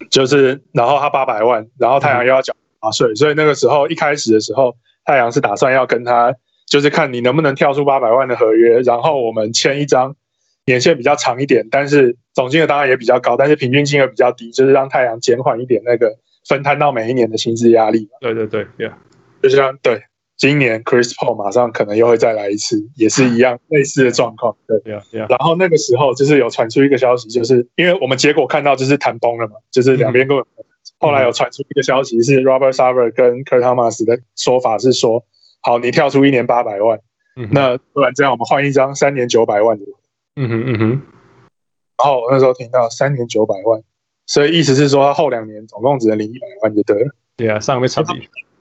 就是，然后他八百万，然后太阳又要缴华税，所以那个时候一开始的时候，太阳是打算要跟他，就是看你能不能跳出八百万的合约，然后我们签一张年限比较长一点，但是总金额当然也比较高，但是平均金额比较低，就是让太阳减缓一点那个。分摊到每一年的薪资压力。对对对，Yeah，就像对，今年 Chris Paul 马上可能又会再来一次，也是一样类似的状况。对，Yeah Yeah。然后那个时候就是有传出一个消息，就是因为我们结果看到就是谈崩了嘛，就是两边根本。后来有传出一个消息是 Robert Sarver 跟 Kurt Thomas 的说法是说，好，你跳出一年八百万，那不然这样我们换一张三年九百万的。嗯哼嗯哼。然后我那时候听到三年九百万。所以意思是说，他后两年总共只能领一百万就对了。对啊，上面差别。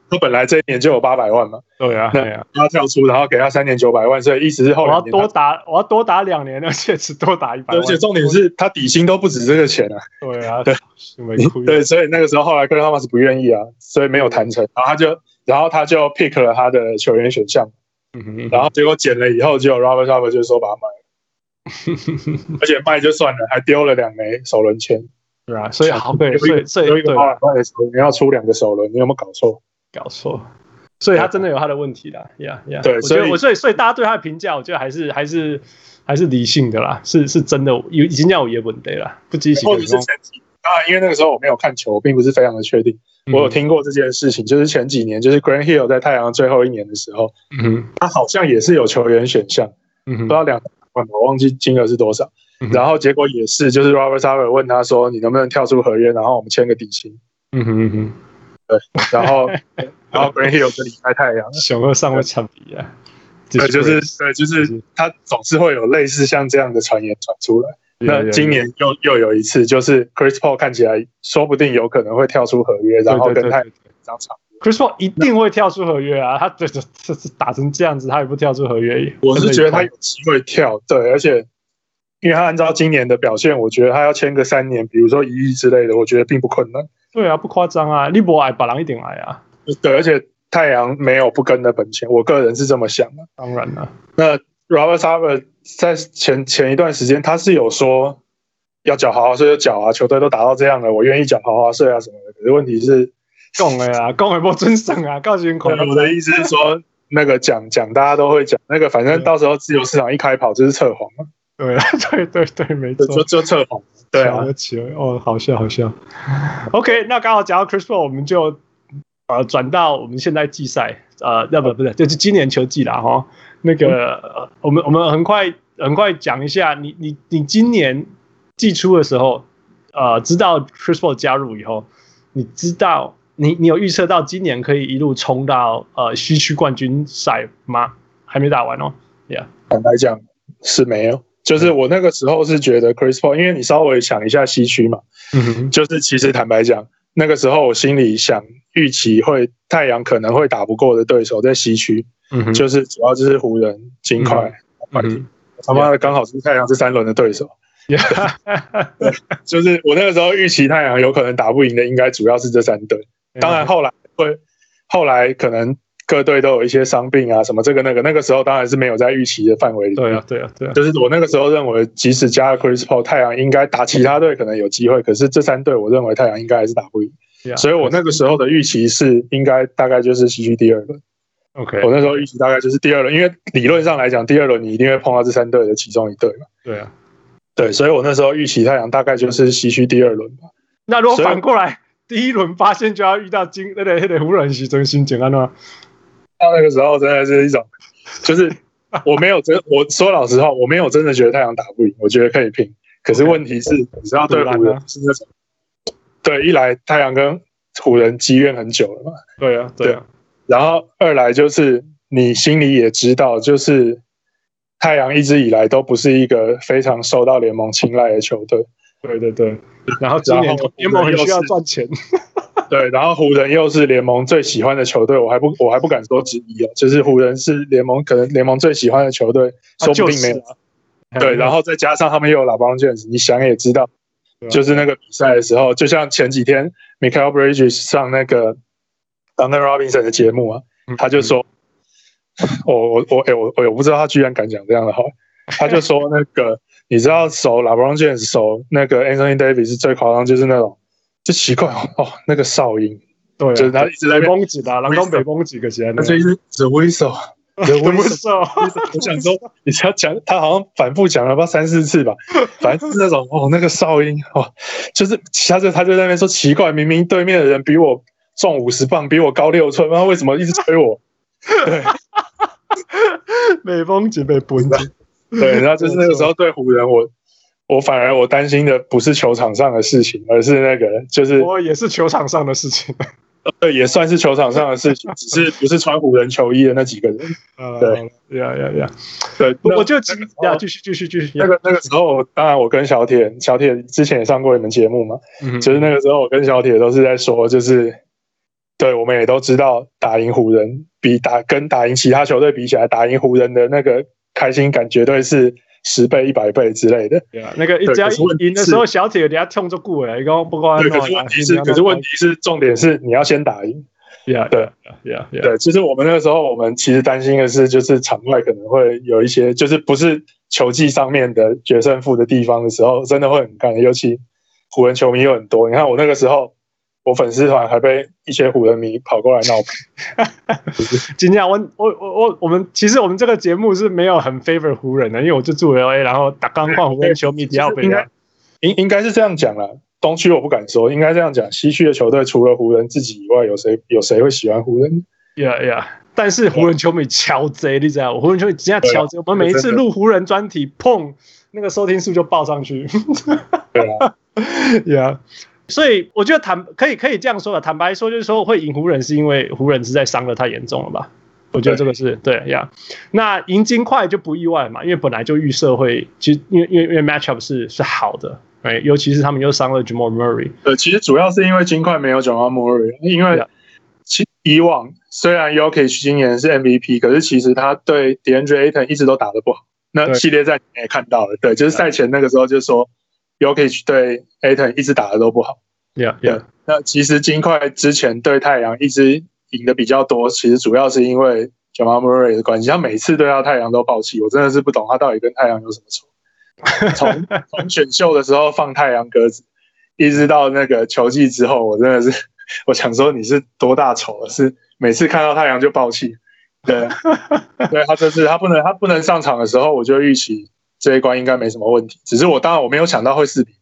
他本来这一年就有八百万嘛。对啊，对啊。他跳出，然后给他三年九百万，所以意思是后两年我要多打，我要多打两年，而且只多打一百万。而且重点是他底薪都不止这个钱啊。对啊，对，对，所以那个时候后来克拉玛斯不愿意啊，所以没有谈成，然后他就，然后他就 pick 了他的球员选项，然后结果捡了以后，就 Robert Sarver 就说把它卖了，[laughs] 而且卖就算了，还丢了两枚首轮签。对啊，所以好对，所以所以对，你要出两个首轮，你有没有搞错？搞错，所以他真的有他的问题的，呀呀。对，所以我所以所以大家对他的评价，我觉得还是还是还是理性的啦，是是真的，有已经叫我也稳定了，不积极。或者是前几啊，因为那个时候我没有看球，我并不是非常的确定。我有听过这件事情，就是前几年，就是 Grant Hill 在太阳最后一年的时候，嗯，他好像也是有球员选项，嗯，不知道两万，我忘记金额是多少。然后结果也是，就是 Robert Sarver 问他说：“你能不能跳出合约，然后我们签个底薪？”嗯哼嗯哼，对。然后 [laughs] 然后 Grant Hill 就离开太阳，熊二上位产比啊。对，就是对，就是他总是会有类似像这样的传言传出来。那今年又又有一次，就是 Chris Paul 看起来说不定有可能会跳出合约，然后跟太阳一张场。Chris Paul 一定会跳出合约啊！他这这这打成这样子，他也不跳出合约。我是觉得他有机会跳，对，而且。因为他按照今年的表现，我觉得他要签个三年，比如说一亿之类的，我觉得并不困难。对啊，不夸张啊，利博爱把人一点来啊。对，而且太阳没有不跟的本钱，我个人是这么想的。当然了，那 Robert Sarver 在前前一段时间他是有说要缴豪华税就缴啊，球队都打到这样了，我愿意缴豪华税啊什么的。可是问题是，讲了啊，讲的不尊重啊，告诉你，我的意思是说，那个讲讲大家都会讲，那个反正到时候自由市场一开跑就是测谎嘛。啊，对 [laughs] 对对，没错，就就测谎。对啊，哦，好笑好笑。OK，那刚好讲到 Chris Paul，我们就呃转到我们现在季赛，呃，要不不是，就是今年球季啦哈。那个、嗯、我们我们很快很快讲一下，你你你今年季初的时候，呃，知道 Chris Paul 加入以后，你知道你你有预测到今年可以一路冲到呃西区冠军赛吗？还没打完哦，Yeah，坦白讲是没有。就是我那个时候是觉得 Chris Paul，因为你稍微想一下西区嘛，嗯哼，就是其实坦白讲，那个时候我心里想预期会太阳可能会打不过的对手在西区，嗯哼，就是主要就是湖人、金块、快艇，他妈的刚好是太阳是三轮的对手，[laughs] 对，就是我那个时候预期太阳有可能打不赢的，应该主要是这三队，当然后来会后来可能。各队都有一些伤病啊，什么这个那个，那个时候当然是没有在预期的范围里。对啊，对啊，对啊。就是我那个时候认为，即使加了 Chris Paul，太阳应该打其他队可能有机会，可是这三队我认为太阳应该还是打不赢。Yeah, 所以我那个时候的预期是应该大概就是西区第二轮。OK，我那时候预期大概就是第二轮，因为理论上来讲，第二轮你一定会碰到这三队的其中一队嘛。对啊，对，所以我那时候预期太阳大概就是西区第二轮吧。那如果反过来，第一轮发现就要遇到金那那那湖人是真心简单吗？到那个时候真的是一种，就是我没有真，我说老实话，我没有真的觉得太阳打不赢，我觉得可以拼。可是问题是，你知道对湖人是那种，对，一来太阳跟湖人积怨很久了嘛，对啊，对啊。然后二来就是你心里也知道，就是太阳一直以来都不是一个非常受到联盟青睐的球队。对对对。然后今年联盟很需要赚钱。对，然后湖人又是联盟最喜欢的球队，我还不我还不敢说之一啊，就是湖人是联盟可能联盟最喜欢的球队，说不定没有。对，然后再加上他们又有 LeBron James，你想也知道，就是那个比赛的时候，就像前几天 Michael Bridges 上那个 Duncan Robinson 的节目啊，他就说，嗯、我我我哎我我我不知道他居然敢讲这样的话，他就说那个你知道守 LeBron James 守那个 Anthony Davis 是最夸张，就是那种。就奇怪哦，哦那个哨音，对、啊，就是他一直在攻击的，然后北崩几个节，他就一直 The Whistle，The Whistle，[laughs] 我想说，你只要讲，他好像反复讲了不三四次吧，[laughs] 反正是那种哦，那个哨音哦，就是他就他就在那边说奇怪，明明对面的人比我重五十磅，比我高六寸，那为什么一直催我？对，北崩几被崩的，对，然后就是那个时候对湖人我。我反而我担心的不是球场上的事情，而是那个就是我也是球场上的事情，对，[laughs] 也算是球场上的事情，只是不是穿湖人球衣的那几个人。[laughs] 对，呀呀呀，对，我就继续继续继续继续。那个那个时候，当然我跟小铁，小铁之前也上过你们节目嘛，嗯，就是那个时候我跟小铁都是在说，就是对，我们也都知道打赢湖人比打跟打赢其他球队比起来，打赢湖人的那个开心感绝对是。十倍、一百倍之类的，对啊，那个一只要赢的时候，小铁人家痛就过了，一个不光。对，可是问题是，可是问题是，重点是你要先打赢。Yeah, 对，Yeah, Yeah. 对，其实我们那个时候，我们其实担心的是，就是场外可能会有一些，就是不是球技上面的决胜负的地方的时候，真的会很干，尤其湖人球迷又很多。你看我那个时候。我粉丝团还被一些湖人迷跑过来闹。[laughs] 今天我我我我我们其实我们这个节目是没有很 favor 湖人的，因为我就住 LA，然后打刚换湖人球迷比较应该应应该是这样讲啦。东区我不敢说，应该这样讲。西区的球队除了湖人自己以外，有谁有谁会喜欢湖人？Yeah yeah，但是湖人球迷敲贼，你知道？湖人球迷直接敲贼，我们每一次录湖人专题，砰，那个收听数就爆上去。[laughs] 对啊，Yeah。所以我觉得坦可以可以这样说的，坦白说就是说会赢湖人是因为湖人实在伤的太严重了吧？我觉得这个是对呀。Yeah. 那赢金块就不意外嘛，因为本来就预设会，其实因为因为因为 matchup 是是好的，哎，尤其是他们又伤了 Jamal Murray。对，其实主要是因为金块没有 Jamal Murray，因为其以往虽然 Jokic 今年是 MVP，可是其实他对 DeAndre Ayton 一直都打得不好。那系列赛你也看到了，对，就是赛前那个时候就说。Jokic 对 Ayton 一直打的都不好，对啊，对。那其实金块之前对太阳一直赢的比较多，其实主要是因为 Jamal Murray 的关系。他每次对到太阳都爆气，我真的是不懂他到底跟太阳有什么仇。[laughs] 从从选秀的时候放太阳鸽子，一直到那个球季之后，我真的是 [laughs] 我想说你是多大仇了？是每次看到太阳就爆气。对，[laughs] 对他这次他不能他不能上场的时候，我就预期这一关应该没什么问题。只是我当然我没有想到会四比零。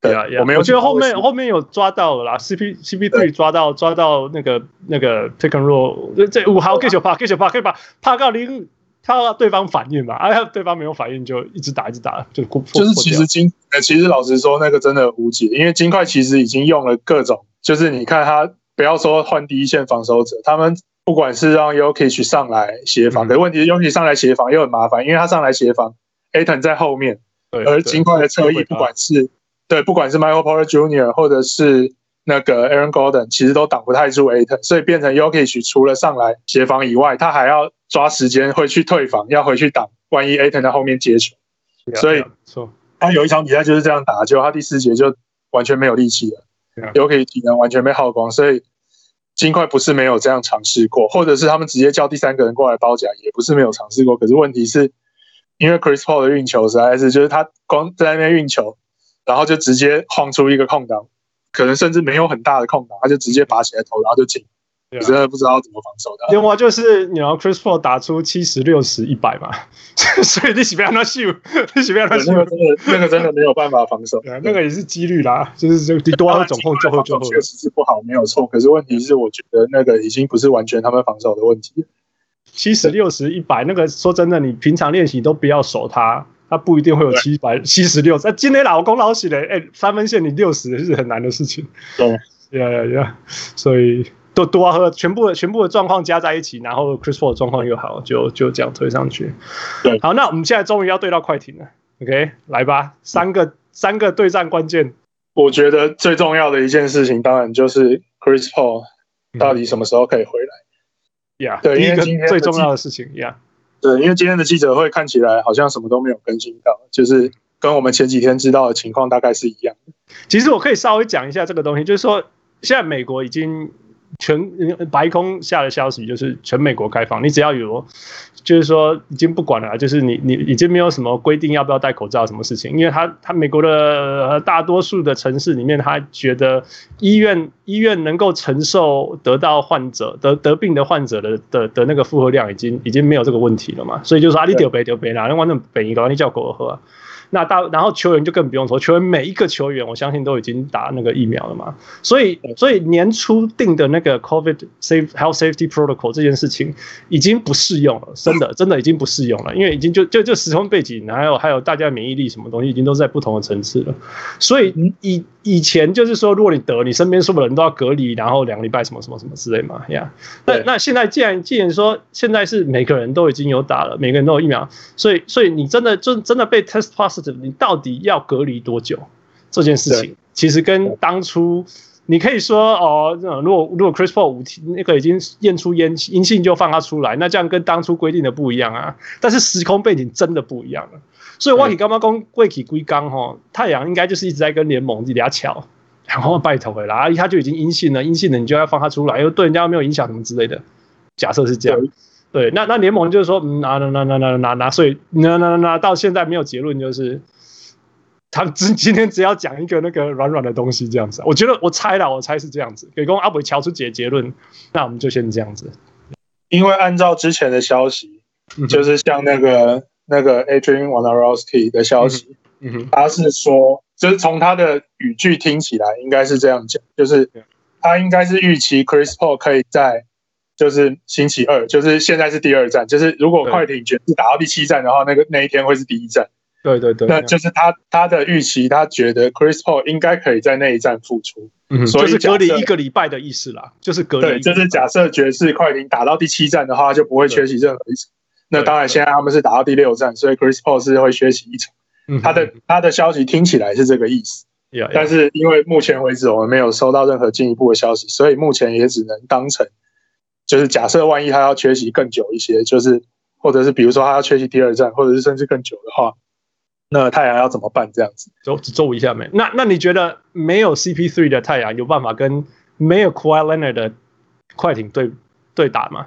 对啊，我没有。我觉得后面后面有抓到了啦，CP CP3 抓到抓到那个那个 take and roll，这五号 get 球怕 get 球怕可以把怕到零，怕到对方反应嘛，哎，对方没有反应就一直打一直打就过。就是其实金，其实老实说那个真的无解，因为金块其实已经用了各种，就是你看他不要说换第一线防守者，他们不管是让 Jokic 上来协防，可问题是 Jokic 上来协防又很麻烦，因为他上来协防，Ayton 在后面，而金块的侧翼不管是。对，不管是 Michael Porter Jr. 或者是那个 Aaron Gordon，其实都挡不太住 Ayton，所以变成 Yokich 除了上来协防以外，他还要抓时间回去退防，要回去挡，万一 Ayton 在后面接球。所以他有一场比赛就是这样打，就他第四节就完全没有力气了，Jokic 体能完全被耗光，所以金块不是没有这样尝试过，或者是他们直接叫第三个人过来包夹，也不是没有尝试过。可是问题是，因为 Chris Paul 的运球实在是，就是他光在那边运球。然后就直接晃出一个空档，可能甚至没有很大的空档，他就直接拔起来投，然后就进。你真的不知道怎么防守的。另外就是，你要 Chris Paul 打出七十六十一百嘛，[laughs] 所以你喜不要他秀，你喜不要他秀。那个真的，那个真的没有办法防守。那个也是几率啦，就是就多少总控就会就会。确实是不好，没有错。可是问题是，我觉得那个已经不是完全他们防守的问题。七十六十一百，那个说真的，你平常练习都不要守他。他不一定会有七百七十六，那今天老公老喜嘞，哎，三分线你六十是很难的事情。对，呀呀呀，所以都多和全部的全部的状况加在一起，然后 Chris Paul 状况又好，就就这样推上去。对，好，那我们现在终于要对到快艇了，OK，来吧，三个三个对战关键。我觉得最重要的一件事情，当然就是 Chris Paul 到底什么时候可以回来？呀、嗯，对，因为今天最重要的事情，呀。对，因为今天的记者会看起来好像什么都没有更新到，就是跟我们前几天知道的情况大概是一样的。其实我可以稍微讲一下这个东西，就是说现在美国已经全白宫下的消息，就是全美国开放，你只要有。就是说，已经不管了，就是你你已经没有什么规定要不要戴口罩什么事情，因为他他美国的大多数的城市里面，他觉得医院医院能够承受得到患者得得病的患者的的的那个负荷量已经已经没有这个问题了嘛，所以就是说啊，你丢杯丢杯啦，那反正北一个你叫狗喝。那大，然后球员就更不用说，球员每一个球员，我相信都已经打那个疫苗了嘛。所以，所以年初定的那个 COVID safe health safety protocol 这件事情已经不适用了，真的，[laughs] 真的已经不适用了，因为已经就就就时空背景，还有还有大家免疫力什么东西，已经都在不同的层次了。所以以以前就是说，如果你得，你身边所有人都要隔离，然后两个礼拜什么什么什么之类嘛，呀。那那现在既然既然说现在是每个人都已经有打了，每个人都有疫苗，所以所以你真的就真的被 test positive。你到底要隔离多久？这件事情其实跟当初你可以说哦，如果如果 Chris Paul 五天那个已经验出阴阴性就放他出来，那这样跟当初规定的不一样啊。但是时空背景真的不一样了，所以我刚刚讲过去归刚哈，太阳应该就是一直在跟联盟底下乔，然后拜托回来，他就已经阴性了，阴性了你就要放他出来，因为对人家没有影响什么之类的。假设是这样。对，那那联盟就是说，嗯，拿拿拿拿拿拿拿，所以拿拿拿拿到现在没有结论，就是他今今天只要讲一个那个软软的东西这样子，我觉得我猜了，我猜是这样子，给公阿伟乔出结结论，那我们就先这样子。因为按照之前的消息，就是像那个那个 Adrian Wojnarowski 的消息，嗯哼，他是说，就是从他的语句听起来应该是这样讲，就是他应该是预期 Chris Paul 可以在。就是星期二，就是现在是第二站。就是如果快艇爵士打到第七站的话，那个那一天会是第一站。对对对，那就是他他的预期，他觉得 Chris Paul 应该可以在那一站复出。嗯，所以就是隔离一个礼拜的意思啦，就是隔离。对，就是假设爵士快艇打到第七站的话，就不会缺席任何一场。那当然，现在他们是打到第六站，所以 Chris Paul 是会缺席一场。他的他的消息听起来是这个意思。但是因为目前为止我们没有收到任何进一步的消息，所以目前也只能当成。就是假设万一他要缺席更久一些，就是或者是比如说他要缺席第二站，或者是甚至更久的话，那太阳要怎么办？这样子，就只做一下没？那那你觉得没有 CP3 的太阳有办法跟没有 Kawhi Leonard 的快艇对对打吗？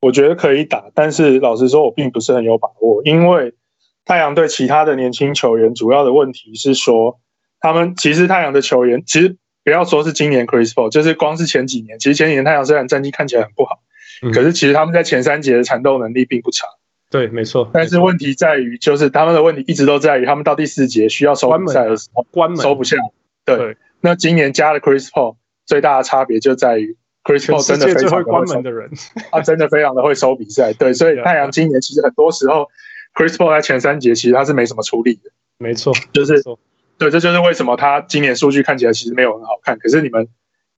我觉得可以打，但是老实说，我并不是很有把握，因为太阳队其他的年轻球员主要的问题是说，他们其实太阳的球员，其实不要说是今年 Chris Paul，就是光是前几年，其实前几年太阳虽然战绩看起来很不好，嗯、可是其实他们在前三节的缠斗能力并不差。对，没错。但是问题在于，就是他们的问题一直都在于，他们到第四节需要收比赛的时候，关门收不下。对，对那今年加了 Chris Paul，最大的差别就在于。Chris Paul 真的非常会关门的人，他真的非常的会收比赛。对，所以太阳今年其实很多时候，Chris Paul 在前三节其实他是没什么出力的。没错，就是对，这就是为什么他今年数据看起来其实没有很好看。可是你们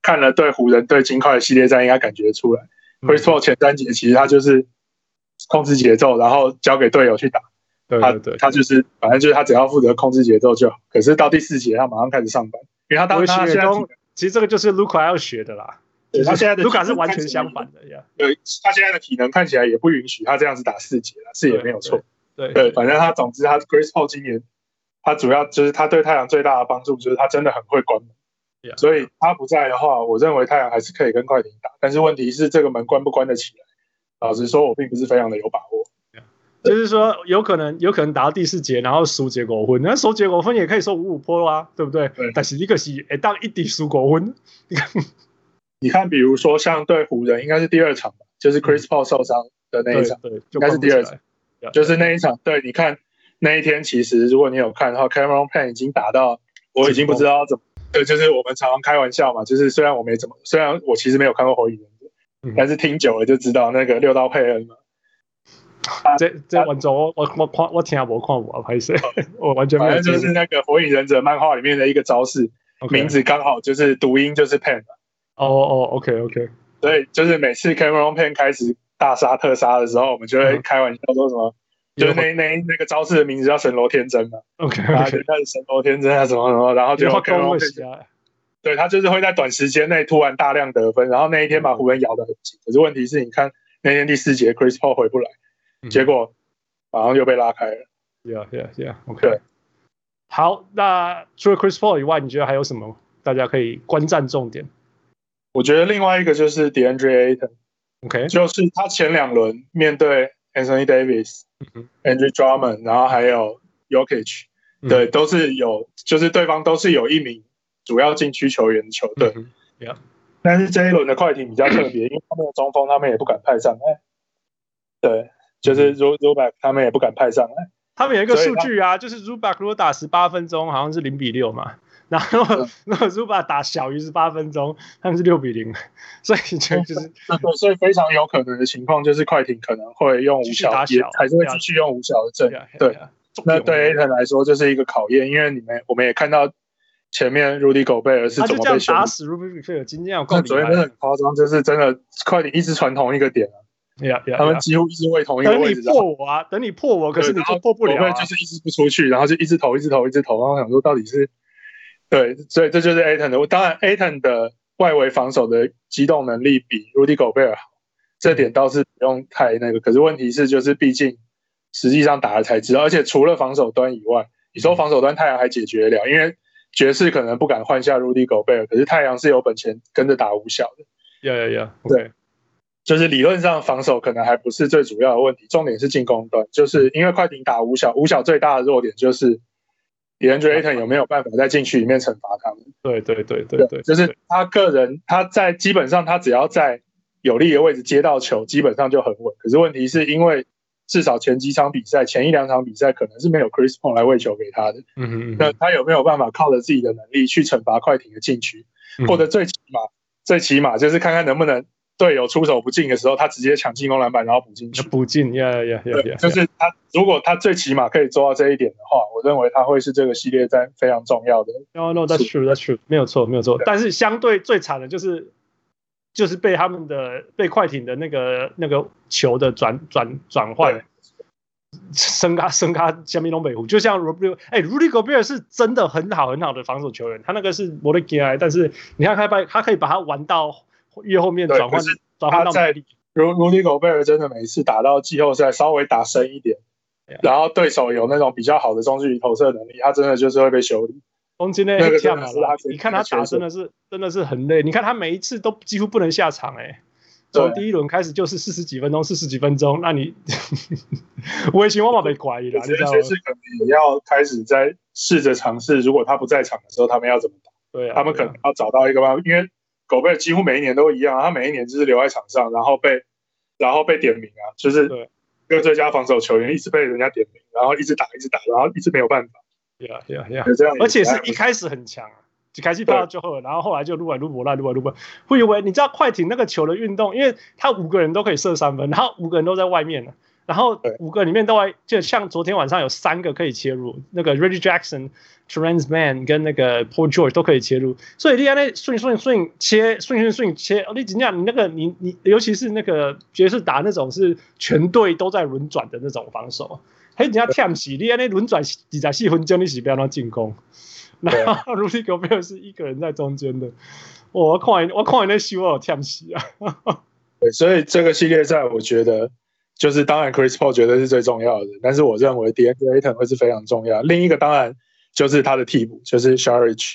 看了对湖人对金块的系列战，应该感觉出来，Chris Paul 前三节其实他就是控制节奏，然后交给队友去打。对对对，他就是反正就是他只要负责控制节奏就好。可是到第四节，他马上开始上班，因为他当他现在其实这个就是 Luka 要学的啦。对他现在的卢卡是完全相反的呀。对，他现在的体能看起来也不允许他这样子打四节了，是也没有错。对对，反正他总之他 Chris Paul 今年他主要就是他对太阳最大的帮助就是他真的很会关门。所以他不在的话，我认为太阳还是可以跟快艇打，但是问题是这个门关不关得起来？老实说，我并不是非常的有把握。就是说，有可能有可能打到第四节，然后输结果分，那输结果分也可以说五五波啊，对不对？对。但是一个是哎，当一滴输果分，你看。[laughs] 你看，比如说像对湖人，应该是第二场吧，就是 Chris Paul 受伤的那一场，对，应该是第二场，就是那一场。对，你看那一天，其实如果你有看的话，Cameron Payne 已经打到，我已经不知道怎么，对，就是我们常常开玩笑嘛，就是虽然我没怎么，虽然我其实没有看过火影忍者，但是听久了就知道那个六道佩恩嘛。这这完全我我我我听下我看我拍摄，我完全没有。反正就是那个火影忍者漫画里面的一个招式，名字刚好就是读音就是 Payne。哦哦，OK，OK，所以就是每次 Cameron Payne 开始大杀特杀的时候，我们就会开玩笑说什么，就是那那那个招式的名字叫神罗天真嘛，OK，开始神罗天真啊什么什么，然后就 Payne，对他就是会在短时间内突然大量得分，然后那一天把湖人咬得很紧。可是问题是，你看那天第四节 Chris Paul 回不来，结果马上又被拉开了。Yeah，Yeah，Yeah，OK。好，那除了 Chris Paul 以外，你觉得还有什么大家可以观战重点？我觉得另外一个就是 DeAndre Ayton，OK，就是他前两轮面对 Anthony Davis、Andre Drummond，然后还有 Yokic，对，都是有，就是对方都是有一名主要禁区球员的球队。但是这一轮的快艇比较特别，因为他们的中锋他们也不敢派上来。对，就是 Zubac 他们也不敢派上来。他们有一个数据啊，就是 Zubac 如果打十八分钟，好像是零比六嘛。然后，如果 Zubac 打小于十八分钟，他们是六比零，[laughs] 所以就就是，所以非常有可能的情况就是快艇可能会用无效，还是会继续用无效的阵容。对，那对 Ayton 来说就是一个考验，因为你们我们也看到前面 Rudy Gobert 是怎么被打死 Rudy Gobert，今天有够昨天真的很夸张，就是真的快艇一直传同一个点啊。他们几乎一直为同一个位置。等你破我啊！等你破我，可是你就破不了。就是一直不出去，然后就一直投，一直投，一直投。然后想说，到底是。对，所以这就是 Ayton 的。当然，Ayton 的外围防守的机动能力比 Rudy Gobert 好，这点倒是不用太那个。可是问题是，就是毕竟实际上打了才知道。而且除了防守端以外，你说防守端太阳还解决得了，因为爵士可能不敢换下 Rudy Gobert，可是太阳是有本钱跟着打五小的。呀呀呀！对，就是理论上防守可能还不是最主要的问题，重点是进攻端，就是因为快艇打五小，五小最大的弱点就是。DeAndre Ayton 有没有办法在禁区里面惩罚他们？对对对对对，就是他个人，他在基本上他只要在有利的位置接到球，基本上就很稳。可是问题是因为至少前几场比赛，前一两场比赛可能是没有 Chris Paul 来喂球给他的。嗯哼嗯。那他有没有办法靠着自己的能力去惩罚快艇的禁区，或者最起码最起码就是看看能不能。队友出手不进的时候，他直接抢进攻篮板，然后补进去。补进，呀呀呀！就是他，如果他最起码可以做到这一点的话，我认为他会是这个系列战非常重要的。No, no, that's true, that's true，没有错，没有错。但是相对最惨的就是，就是被他们的被快艇的那个那个球的转转转换，升咖升咖香槟东北湖，就像 Rudy，哎，Rudy Gobert 是真的很好很好的防守球员，他那个是我的 guy，但是你看他把他可以把他玩到。越后面转换，转换到在如 Rudy Gobert 真的每次打到季后赛，稍微打深一点，然后对手有那种比较好的中距离投射能力，他真的就是会被修理。中间那那个跳了真的是他，你看他打真的是真的是很累，你看他每一次都几乎不能下场哎、从第一轮开始就是四十几分钟，四十几分钟，那你我以前我嘛被怀疑了，你知道吗？就是可能也要开始在试着尝试，如果他不在场的时候，他们要怎么打？对啊，他们可能要找到一个办法，因为狗贝尔几乎每一年都一样啊，他每一年就是留在场上，然后被然后被点名啊，就是对这个最佳防守球员一直被人家点名，然后一直打一直打，然后一直没有办法，对啊对啊对啊就，这样。而且是一开始很强啊。一开始拍到最后，然后后来就撸啊撸不来，撸啊撸不来。会以为你知道快艇那个球的运动，因为他五个人都可以射三分，然后五个人都在外面呢，然后五个里面都还就像昨天晚上有三个可以切入，那个 Reggie Jackson、Terance Mann 跟那个 Paul George 都可以切入，所以你看那顺顺顺切顺顺顺切，哦，你怎样？你那个你你尤其是那个爵士打那种是全队都在轮转的那种防守，还人家跳起，你看那轮转几十四分钟，你是不要让进攻。然后 Rudy Gobert 是一个人在中间的，我看我看那秀我有跳起啊！[laughs] 对，所以这个系列赛我觉得就是当然 Chris Paul 绝对是最重要的，但是我认为 DeAndre Ayton 会是非常重要。另一个当然就是他的替补，就是 Sharich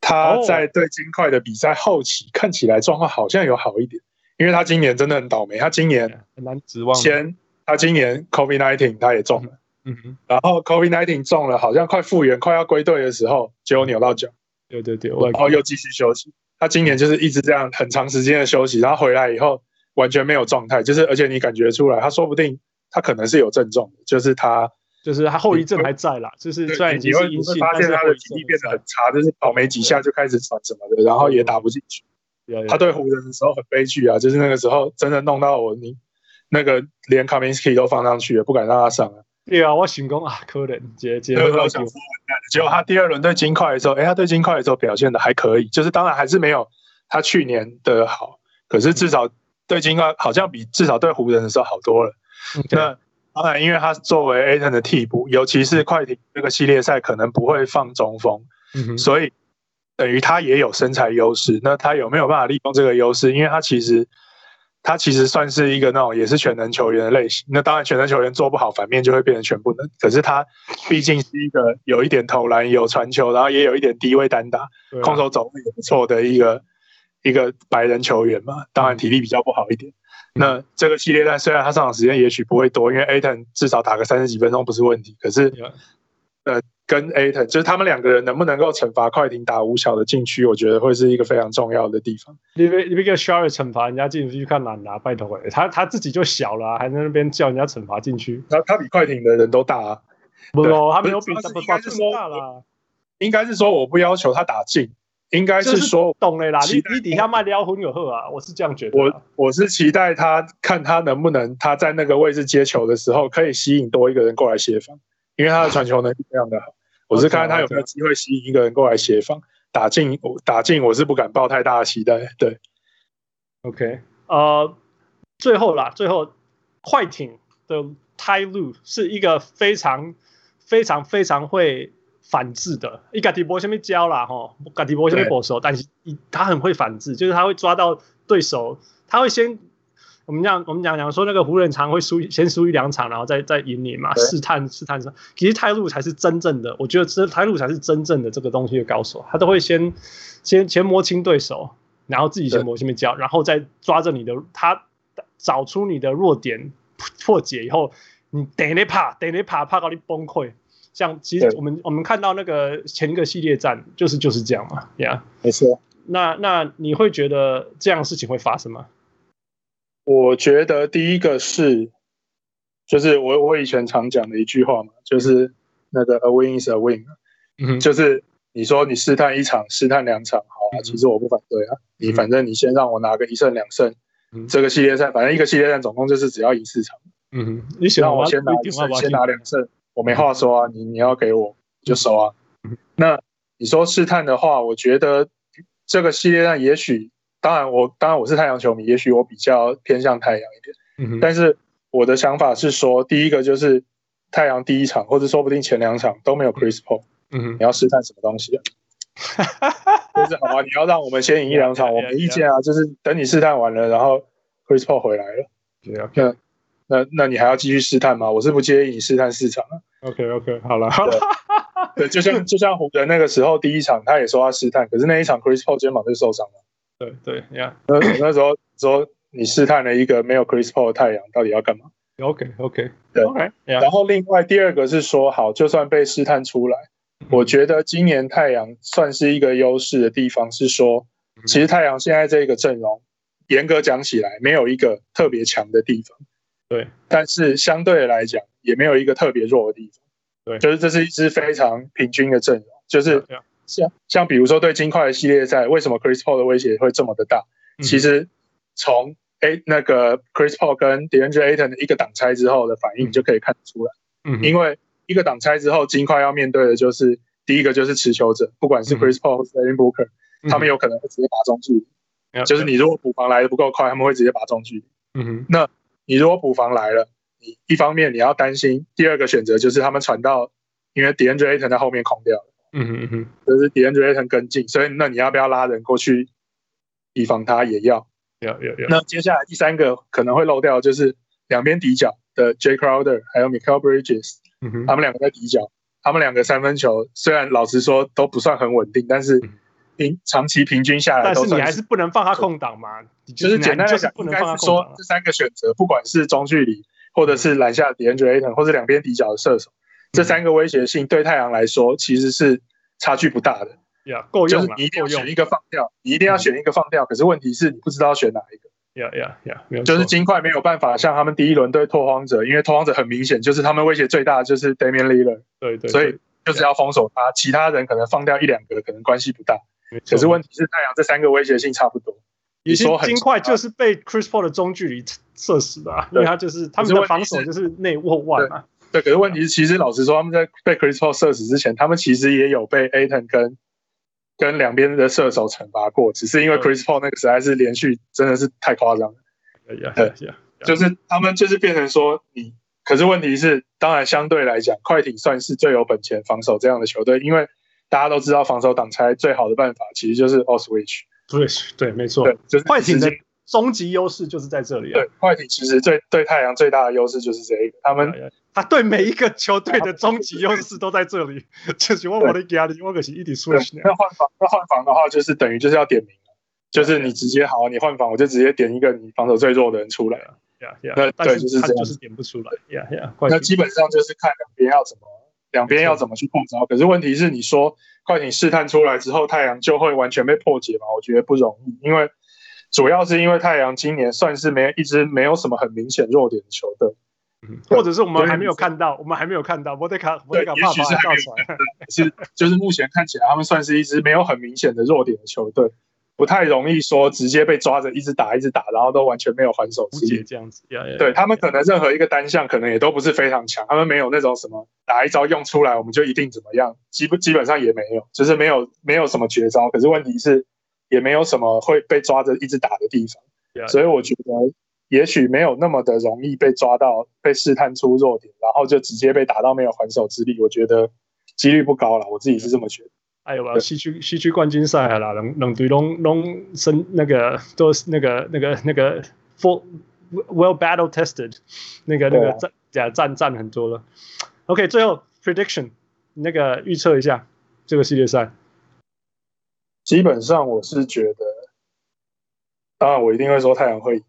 他在对金块的比赛后期看起来状况好像有好一点，因为他今年真的很倒霉，他今年很难指望。先他今年 COVID nineteen 他也中了。嗯哼，然后 COVID nineteen 中了，好像快复原、快要归队的时候，结果扭到脚，对对对，然后又继续休息。他今年就是一直这样很长时间的休息，然后回来以后完全没有状态，就是而且你感觉出来，他说不定他可能是有症状的，就是他就是他后遗症还在啦，就是虽然已经是阴性，发现他的体力变得很差，就是跑没几下就开始喘什么的，然后也打不进去。他对湖人的时候很悲剧啊，就是那个时候真的弄到我，你那个连 Kaminsky 都放上去了，不敢让他上了。对啊，我想讲啊，可能结结结果他第二轮对金块的时候，哎，他对金块的时候表现的还可以，就是当然还是没有他去年的好，可是至少对金块好像比至少对湖人的时候好多了。那当然，因为他作为 Ayton 的替补，尤其是快艇这个系列赛可能不会放中锋，嗯、所以等于他也有身材优势。那他有没有办法利用这个优势？因为他其实。他其实算是一个那种也是全能球员的类型，那当然全能球员做不好，反面就会变成全部能。可是他毕竟是一个有一点投篮、有传球，然后也有一点低位单打、啊、空手走位也不错的一个一个白人球员嘛。当然体力比较不好一点。嗯、那这个系列赛虽然他上场时间也许不会多，因为 Ayton 至少打个三十几分钟不是问题。可是，嗯、呃。跟 Ayton 就是他们两个人能不能够惩罚快艇打五小的禁区，我觉得会是一个非常重要的地方。你别你别个 Sharp 惩罚人家禁区看难啊，拜托哎，他他自己就小了、啊，还在那边叫人家惩罚禁区。他他比快艇的人都大啊，不，他没有比他应该是说大了。应该是说我不要求他打进，应该是说懂了啦。你你底下卖撩昏有喝啊，我是这样觉得。我我是期待他看他能不能他在那个位置接球的时候，可以吸引多一个人过来协防，因为他的传球能力非常的好。[laughs] 我是看看他有没有机会吸引一个人过来协防，打进打进，我是不敢抱太大的期待。对，OK，呃，最后啦，最后快艇的 Ty Lue 是一个非常非常非常会反制的，伊家己无虾米教啦吼，家己无虾米保守，但是他很会反制，就是他会抓到对手，他会先。我们讲，我们讲讲说那个湖人常会输，先输一两场，然后再再赢你嘛，试探试探什么？其实泰路才是真正的，我觉得这泰路才是真正的这个东西的高手，他都会先先先摸清对手，然后自己先摸清教，然后再抓着你的，他找出你的弱点，破解以后，你等你怕，等你怕，怕到你崩溃。像其实我们我们看到那个前一个系列战，就是就是这样嘛，呀、yeah，没错。那那你会觉得这样的事情会发生吗？我觉得第一个是，就是我我以前常讲的一句话嘛，就是那个 a win is a win，嗯，就是你说你试探一场，试探两场，好啊，其实我不反对啊，你反正你先让我拿个一胜两胜，这个系列赛，反正一个系列赛总共就是只要赢四场，嗯，你让我先拿一胜，先拿两胜，我没话说啊，你你要给我就收啊，那你说试探的话，我觉得这个系列赛也许。当然我，我当然我是太阳球迷，也许我比较偏向太阳一点。嗯。但是我的想法是说，第一个就是太阳第一场，或者说不定前两场都没有 Chris Paul。嗯。你要试探什么东西啊？[laughs] 就是好啊，你要让我们先赢一两场，我没意见啊。就是等你试探完了，然后 Chris Paul 回来了。对啊。那那那你还要继续试探吗？我是不介意你试探市场啊。OK OK，好了好了。对，就像就像湖人那个时候第一场，他也说他试探，可是那一场 Chris Paul 肩膀就受伤了。对对呀，那那时候说你试探了一个没有 Chris Paul 的太阳，到底要干嘛？OK OK，对 OK。然后另外第二个是说，好，就算被试探出来，我觉得今年太阳算是一个优势的地方是说，其实太阳现在这个阵容，严格讲起来，没有一个特别强的地方。对，但是相对来讲，也没有一个特别弱的地方。对，就是这是一支非常平均的阵容。就是像像比如说对金块的系列赛，为什么 Chris Paul 的威胁会这么的大？其实从诶那个 Chris Paul 跟 DeAndre Ayton 的一个挡拆之后的反应，就可以看得出来。嗯，因为一个挡拆之后，金块要面对的就是第一个就是持球者，不管是 Chris Paul 或是 Devin Booker，他们有可能会直接打中距离。就是你如果补防来的不够快，他们会直接打中距离。嗯哼，那。你如果补防来了，你一方面你要担心，第二个选择就是他们传到，因为 DeAndre Ayton 在后面空掉了，嗯哼嗯哼，就是 DeAndre Ayton 跟进，所以那你要不要拉人过去以防他？也要，要要要。那接下来第三个可能会漏掉，就是两边底角的 Jay Crowder 还有 Michael Bridges，嗯哼，他们两个在底角，他们两个三分球虽然老实说都不算很稳定，但是。平长期平均下来，但是你还是不能放他空档嘛？就是简单来讲，不能放他空档。这三个选择，不管是中距离，或者是篮下 Ayton，或者两边底角的射手，这三个威胁性对太阳来说其实是差距不大的。呀，够用。就是你一定要选一个放掉，你一定要选一个放掉。可是问题是你不知道选哪一个。呀呀呀，没有。就是金块没有办法像他们第一轮对拓荒者，因为拓荒者很明显就是他们威胁最大的就是 Damian Lillard。对对。所以就是要封锁他，其他人可能放掉一两个，可能关系不大。可是问题是，太阳这三个威胁性差不多。你说金块就是被 Chris Paul 的中距离射死的，因为他就是他们的防守就是内握外嘛。对，可是问题是，其实老实说，他们在被 Chris Paul 射死之前，他们其实也有被 Ayton 跟跟两边的射手惩罚过，只是因为 Chris Paul 那个实在是连续真的是太夸张了。对，就是他们就是变成说你，可是问题是，当然相对来讲，快艇算是最有本钱防守这样的球队，因为。大家都知道，防守挡拆最好的办法其实就是 off switch。对对，没错。对，就是快艇的终极优势就是在这里啊。对，快艇其实最对太阳最大的优势就是这一个，他们他对每一个球队的终极优势都在这里。[laughs] 就是我我的压力，我可是一点 switch。那换防，那换防的话，就是等于就是要点名了，就是你直接好，你换防，我就直接点一个你防守最弱的人出来了。呀呀，那对，就是这样，就是点不出来。呀呀，那基本上就是看两边要怎么。两边要怎么去碰招？可是问题是，你说快艇试探出来之后，太阳就会完全被破解吗？我觉得不容易，因为主要是因为太阳今年算是没一支没有什么很明显弱点的球队，嗯，或者是我们还没有看到，我们还没有看到，我得卡，我得卡，怕是还没有，是就是目前看起来他们算是一支没有很明显的弱点的球队。不太容易说直接被抓着一直打一直打，然后都完全没有还手之力这样子。对他们可能任何一个单项可能也都不是非常强，他们没有那种什么打一招用出来我们就一定怎么样，基本基本上也没有，就是没有没有什么绝招。可是问题是也没有什么会被抓着一直打的地方，所以我觉得也许没有那么的容易被抓到被试探出弱点，然后就直接被打到没有还手之力。我觉得几率不高了，我自己是这么觉得。哎呦，西区西区冠军赛啦，两两队拢拢升那个都是那个那个那个 full well battle tested，那个那个战假战战很多了。OK，最后 prediction 那个预测一下这个系列赛。基本上我是觉得，当然我一定会说太阳会赢。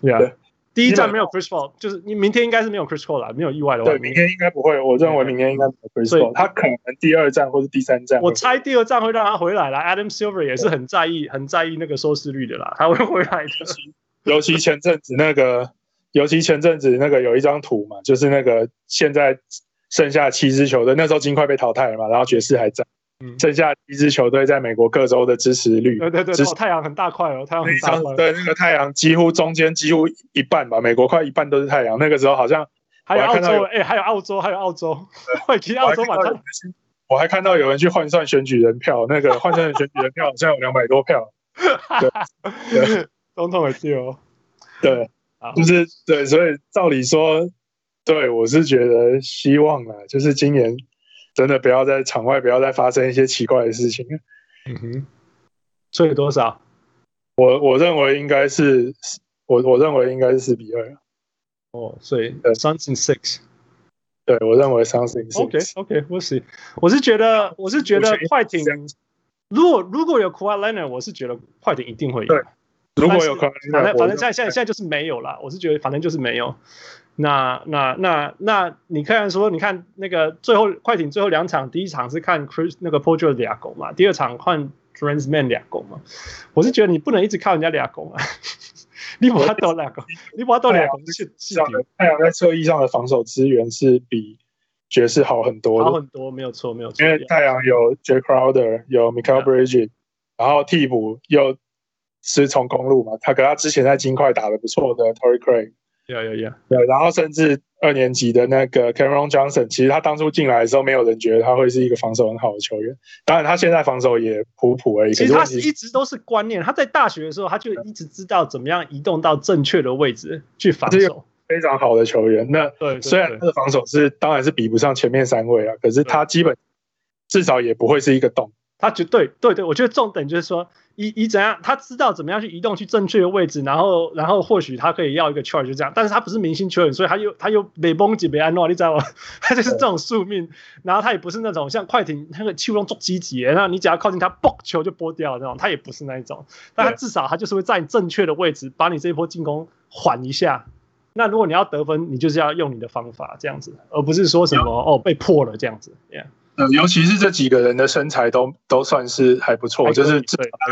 对啊。第一站没有 Chris Paul，就是你明天应该是没有 Chris Paul 了，没有意外的话。对，明天应该不会。我认为明天应该没有 Chris Paul，他可能第二站或是第三站。我猜第二站会让他回来了。Adam Silver 也是很在意、很在意那个收视率的啦，他会回来的。尤其前阵子那个，尤其前阵子那个有一张图嘛，就是那个现在剩下七支球队，那时候金块被淘汰了嘛，然后爵士还在。剩下一支球队在美国各州的支持率，对对对，太阳很大块哦，太阳很大块。对，那个太阳几乎中间几乎一半吧，美国快一半都是太阳。那个时候好像还有澳洲，哎，还有澳洲，还有澳洲，会提 [laughs] 澳洲嘛？我还看到有人去换算选举人票，那个换算选举人票好像有两百多票。[laughs] 对，总统也是哦。对，就是对，所以照理说，对我是觉得希望啊，就是今年。真的不要在场外不要再发生一些奇怪的事情。嗯哼，所以多少？我我认为应该是，我我认为应该是四比二。哦，所以呃，something six。对，我认为 something six OK OK，我是我是觉得我是觉得快艇，如果如果有 Leonard，我是觉得快艇一定会赢。对，如果有 Leonard，反正反正现在现在现在就是没有了。我是觉得反正就是没有。那那那那你看说，你看那个最后快艇最后两场，第一场是看 Chris 那个 Paul George 俩攻嘛，第二场换 Terance Mann 俩攻嘛。我是觉得你不能一直靠人家俩攻啊。你把他斗俩狗，你把他斗两个，是是太阳在侧翼上的防守资源是比爵士好很多，好很多，没有错，没有错。因为太阳有 Jae Crowder，有 Michael Bridges，然后替补又是从公路嘛，他跟他之前在金块打的不错的 Torrey Craig。有有有，对，然后甚至二年级的那个 Cameron Johnson，其实他当初进来的时候，没有人觉得他会是一个防守很好的球员。当然，他现在防守也普普而已。其实他一直都是观念，他在大学的时候，他就一直知道怎么样移动到正确的位置去防守。非常好的球员。那对，虽然他的防守是当然是比不上前面三位啊，可是他基本至少也不会是一个洞。他绝对对对，我觉得重点就是说。以以怎样，他知道怎么样去移动去正确的位置，然后然后或许他可以要一个 charge 就这样，但是他不是明星球员，所以他又他又没崩几没安诺，你知道吗？[laughs] 他就是这种宿命，然后他也不是那种像快艇那个球风做积极，然后你只要靠近他，嘣球就拨掉那种，他也不是那一种，但他至少他就是会在你正确的位置，把你这一波进攻缓一下。那如果你要得分，你就是要用你的方法这样子，而不是说什么哦被破了这样子，yeah. 呃，尤其是这几个人的身材都都算是还不错，就是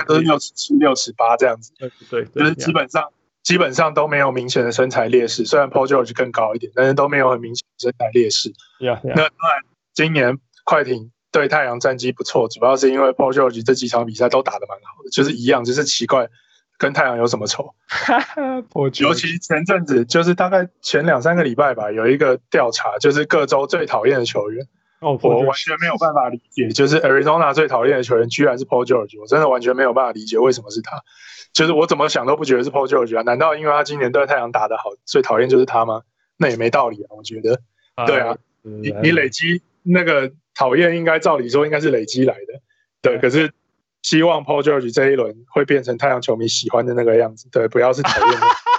都是六尺七、六尺八这样子。对对，就是基本上基本上都没有明显的身材劣势。虽然 Paul George 更高一点，但是都没有很明显的身材劣势。Yeah, yeah. 那当然，今年快艇对太阳战绩不错，主要是因为 Paul George 这几场比赛都打得蛮好的，就是一样，就是奇怪，跟太阳有什么仇？尤其前阵子，就是大概前两三个礼拜吧，有一个调查，就是各州最讨厌的球员。哦，我完全没有办法理解，就是 Arizona 最讨厌的球员居然是 Paul George，我真的完全没有办法理解为什么是他。就是我怎么想都不觉得是 Paul George 啊？难道因为他今年对太阳打得好，最讨厌就是他吗？那也没道理啊，我觉得。对啊，你你累积那个讨厌，应该照理说应该是累积来的。对，可是希望 Paul George 这一轮会变成太阳球迷喜欢的那个样子，对，不要是讨厌 [laughs]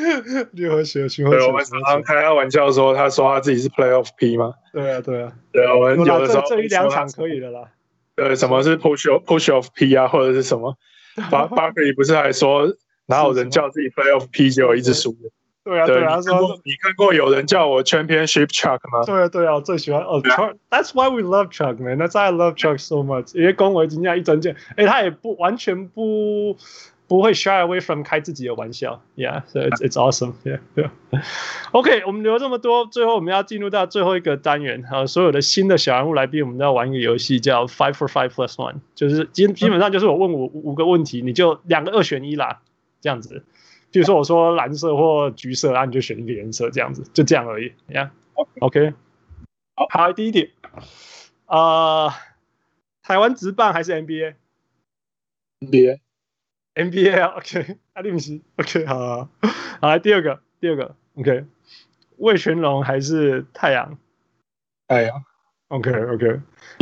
的。[laughs] 六和学，对，我们常常开他玩笑说，他说他自己是 Playoff P 吗？对啊，对啊，对啊，我们有的时候这一两场可以的啦。对，什么是 Push Off Push Off P 啊，或者是什么？[laughs] 巴巴克利不是还说哪有人叫自己 Playoff P 结果一直输的？对啊，对啊，他说你看过有人叫我 Championship Chuck 吗？对啊，对啊，我最喜欢哦，Chuck。That's why we love Chuck, man. That's why I love Chuck so much. 因为恭维人家一整件，哎，他也不完全不。不会 shy away from 开自己的玩笑，Yeah，so it's it's awesome，Yeah，yeah。OK，我们聊这么多，最后我们要进入到最后一个单元，呃，所有的新的小人物来宾，我们都要玩一个游戏叫 Five for Five Plus One，就是基基本上就是我问五五个问题，你就两个二选一啦，这样子。比如说我说蓝色或橘色，然后，你就选一个颜色，这样子，就这样而已，Yeah，OK。好，第一点，呃，台湾直棒还是 NBA？NBA。NBA，OK，阿力姆斯，OK，好，好，好，来第二个，第二个，OK，魏全龙还是太阳？太阳，OK，OK，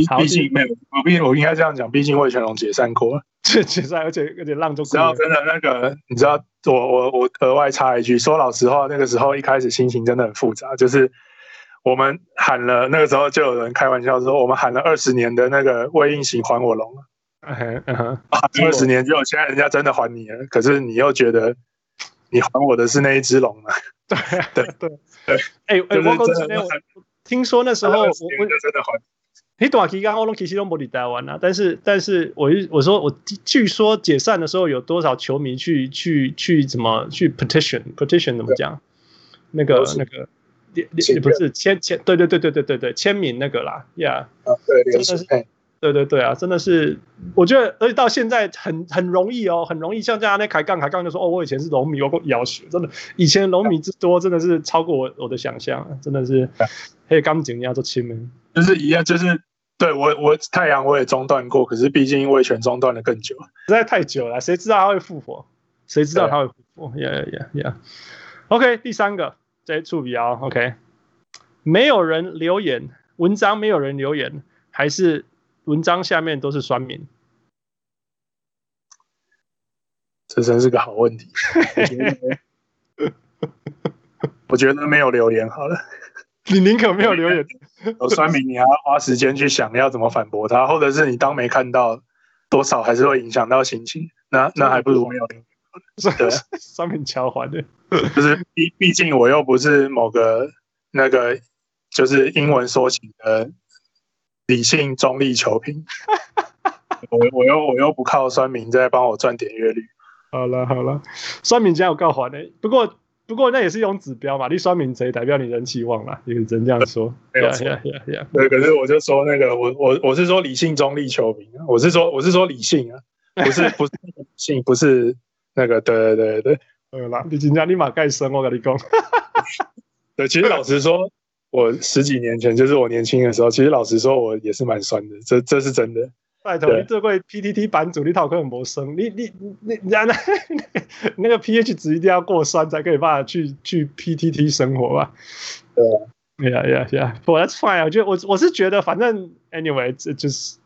好，毕竟没有，我毕竟我应该这样讲，毕竟魏全龙解散过，解解散，而且而且浪中，然后真的那个，你知道，我我我额外插一句，说老实话，那个时候一开始心情真的很复杂，就是我们喊了，那个时候就有人开玩笑说，我们喊了二十年的那个魏应行还我龙了。嗯哼嗯，二十年之后，现在人家真的还你了，可是你又觉得你还我的是那一只龙吗？对 [laughs] 对对对。哎哎，我我听说那时候我我真的还你短期刚欧龙其实都没台湾啊，但是但是我我说我据说解散的时候有多少球迷去去去怎么去 petition petition 怎么讲？那个那个也不是签签对对对对对对对签名那个啦呀，对真的是。对对对啊，真的是，我觉得，而且到现在很很容易哦，很容易。像这样那凯杠，凯杠就说：“哦，我以前是龙迷，我够要求，真的，以前龙迷之多，真的是超过我我的想象，真的是。”嘿，刚讲你要做亲们，就是一样，就是对我我太阳我也中断过，可是毕竟因为全中断了更久，实在太久了，谁知道他会复活？谁知道他会复活？呀呀呀呀！OK，第三个这处比较 OK，没有人留言，文章没有人留言，还是？文章下面都是酸民，这真是个好问题。[laughs] 我觉得没有留言好了。你宁可没有留言。[laughs] 有酸民，你还要花时间去想要怎么反驳他，或者是你当没看到，多少还是会影响到心情。那那还不如没有留言。对，[laughs] 酸民敲环的，就是毕毕竟我又不是某个那个就是英文说起的理性中立球评。我 [laughs] 我又我又不靠酸民在帮我赚点阅率。好了好了，酸民家有告还的，不过。不过那也是一种指标嘛，你酸民谁代表你人气旺了，也只能这样说。没有错，对，可是我就说那个，我我我是说理性中立球迷，我是说我是说理性啊，不是不是理性，不是那个，对对对对，呃啦，你今天立马盖生，我跟你讲。[laughs] 对，其实老实说，我十几年前就是我年轻的时候，其实老实说，我也是蛮酸的，这这是真的。拜托，你这位 PTT 版主，你讨论很陌生，你你你你那那个 pH 值一定要过酸才可以办法去去 PTT 生活吧？对呀呀呀，But that's fine。我觉得我我是觉得，反正 anyway，这就是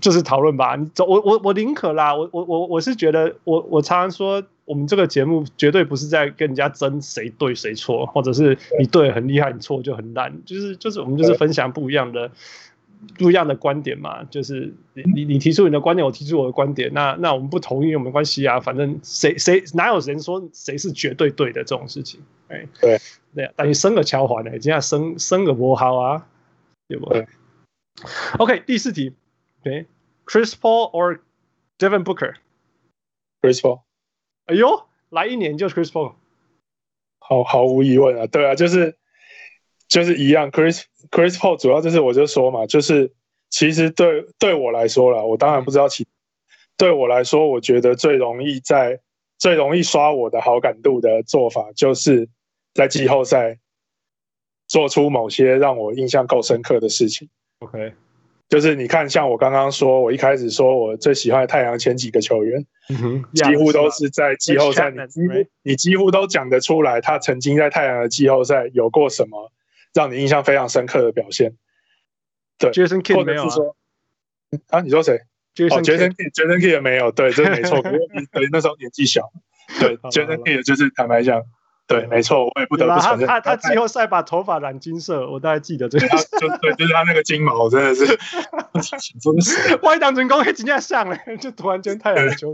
就是讨论吧。你走，我我我宁可啦。我我我我是觉得，我我常常说，我们这个节目绝对不是在跟人家争谁对谁错，或者是你对很厉害，你错就很烂。就是就是我们就是分享不一样的。不一样的观点嘛，就是你你提出你的观点，我提出我的观点，那那我们不同意，没关系啊，反正谁谁哪有人说谁是绝对对的这种事情，哎，对对啊，等于生个桥环呢，今天生生个波好啊，对不对？OK，第四题，对，Chris Paul or Devin Booker？Chris Paul，哎呦，来一年就 Chris Paul，毫毫无疑问啊，对啊，就是。就是一样，Chris Chris Paul 主要就是我就说嘛，就是其实对对我来说啦，我当然不知道其对我来说，我觉得最容易在最容易刷我的好感度的做法，就是在季后赛做出某些让我印象够深刻的事情。OK，就是你看，像我刚刚说，我一开始说我最喜欢太阳前几个球员，几乎都是在季后赛，你几乎你几乎都讲得出来，他曾经在太阳的季后赛有过什么。让你印象非常深刻的表现，对，Jason Kidd 没有啊？啊，你说谁？哦，Jason Kidd，Jason Kidd 也没有，对，这没错。[laughs] 对，那时候年纪小，对，Jason Kidd 就是坦白讲，对，没错，我也不得不承认。他他季后赛把头发染金色，我大概记得这个。就对，就是他那个金毛，真的是，真的是。万一当成功，可以直接上了，就突然间太阳球。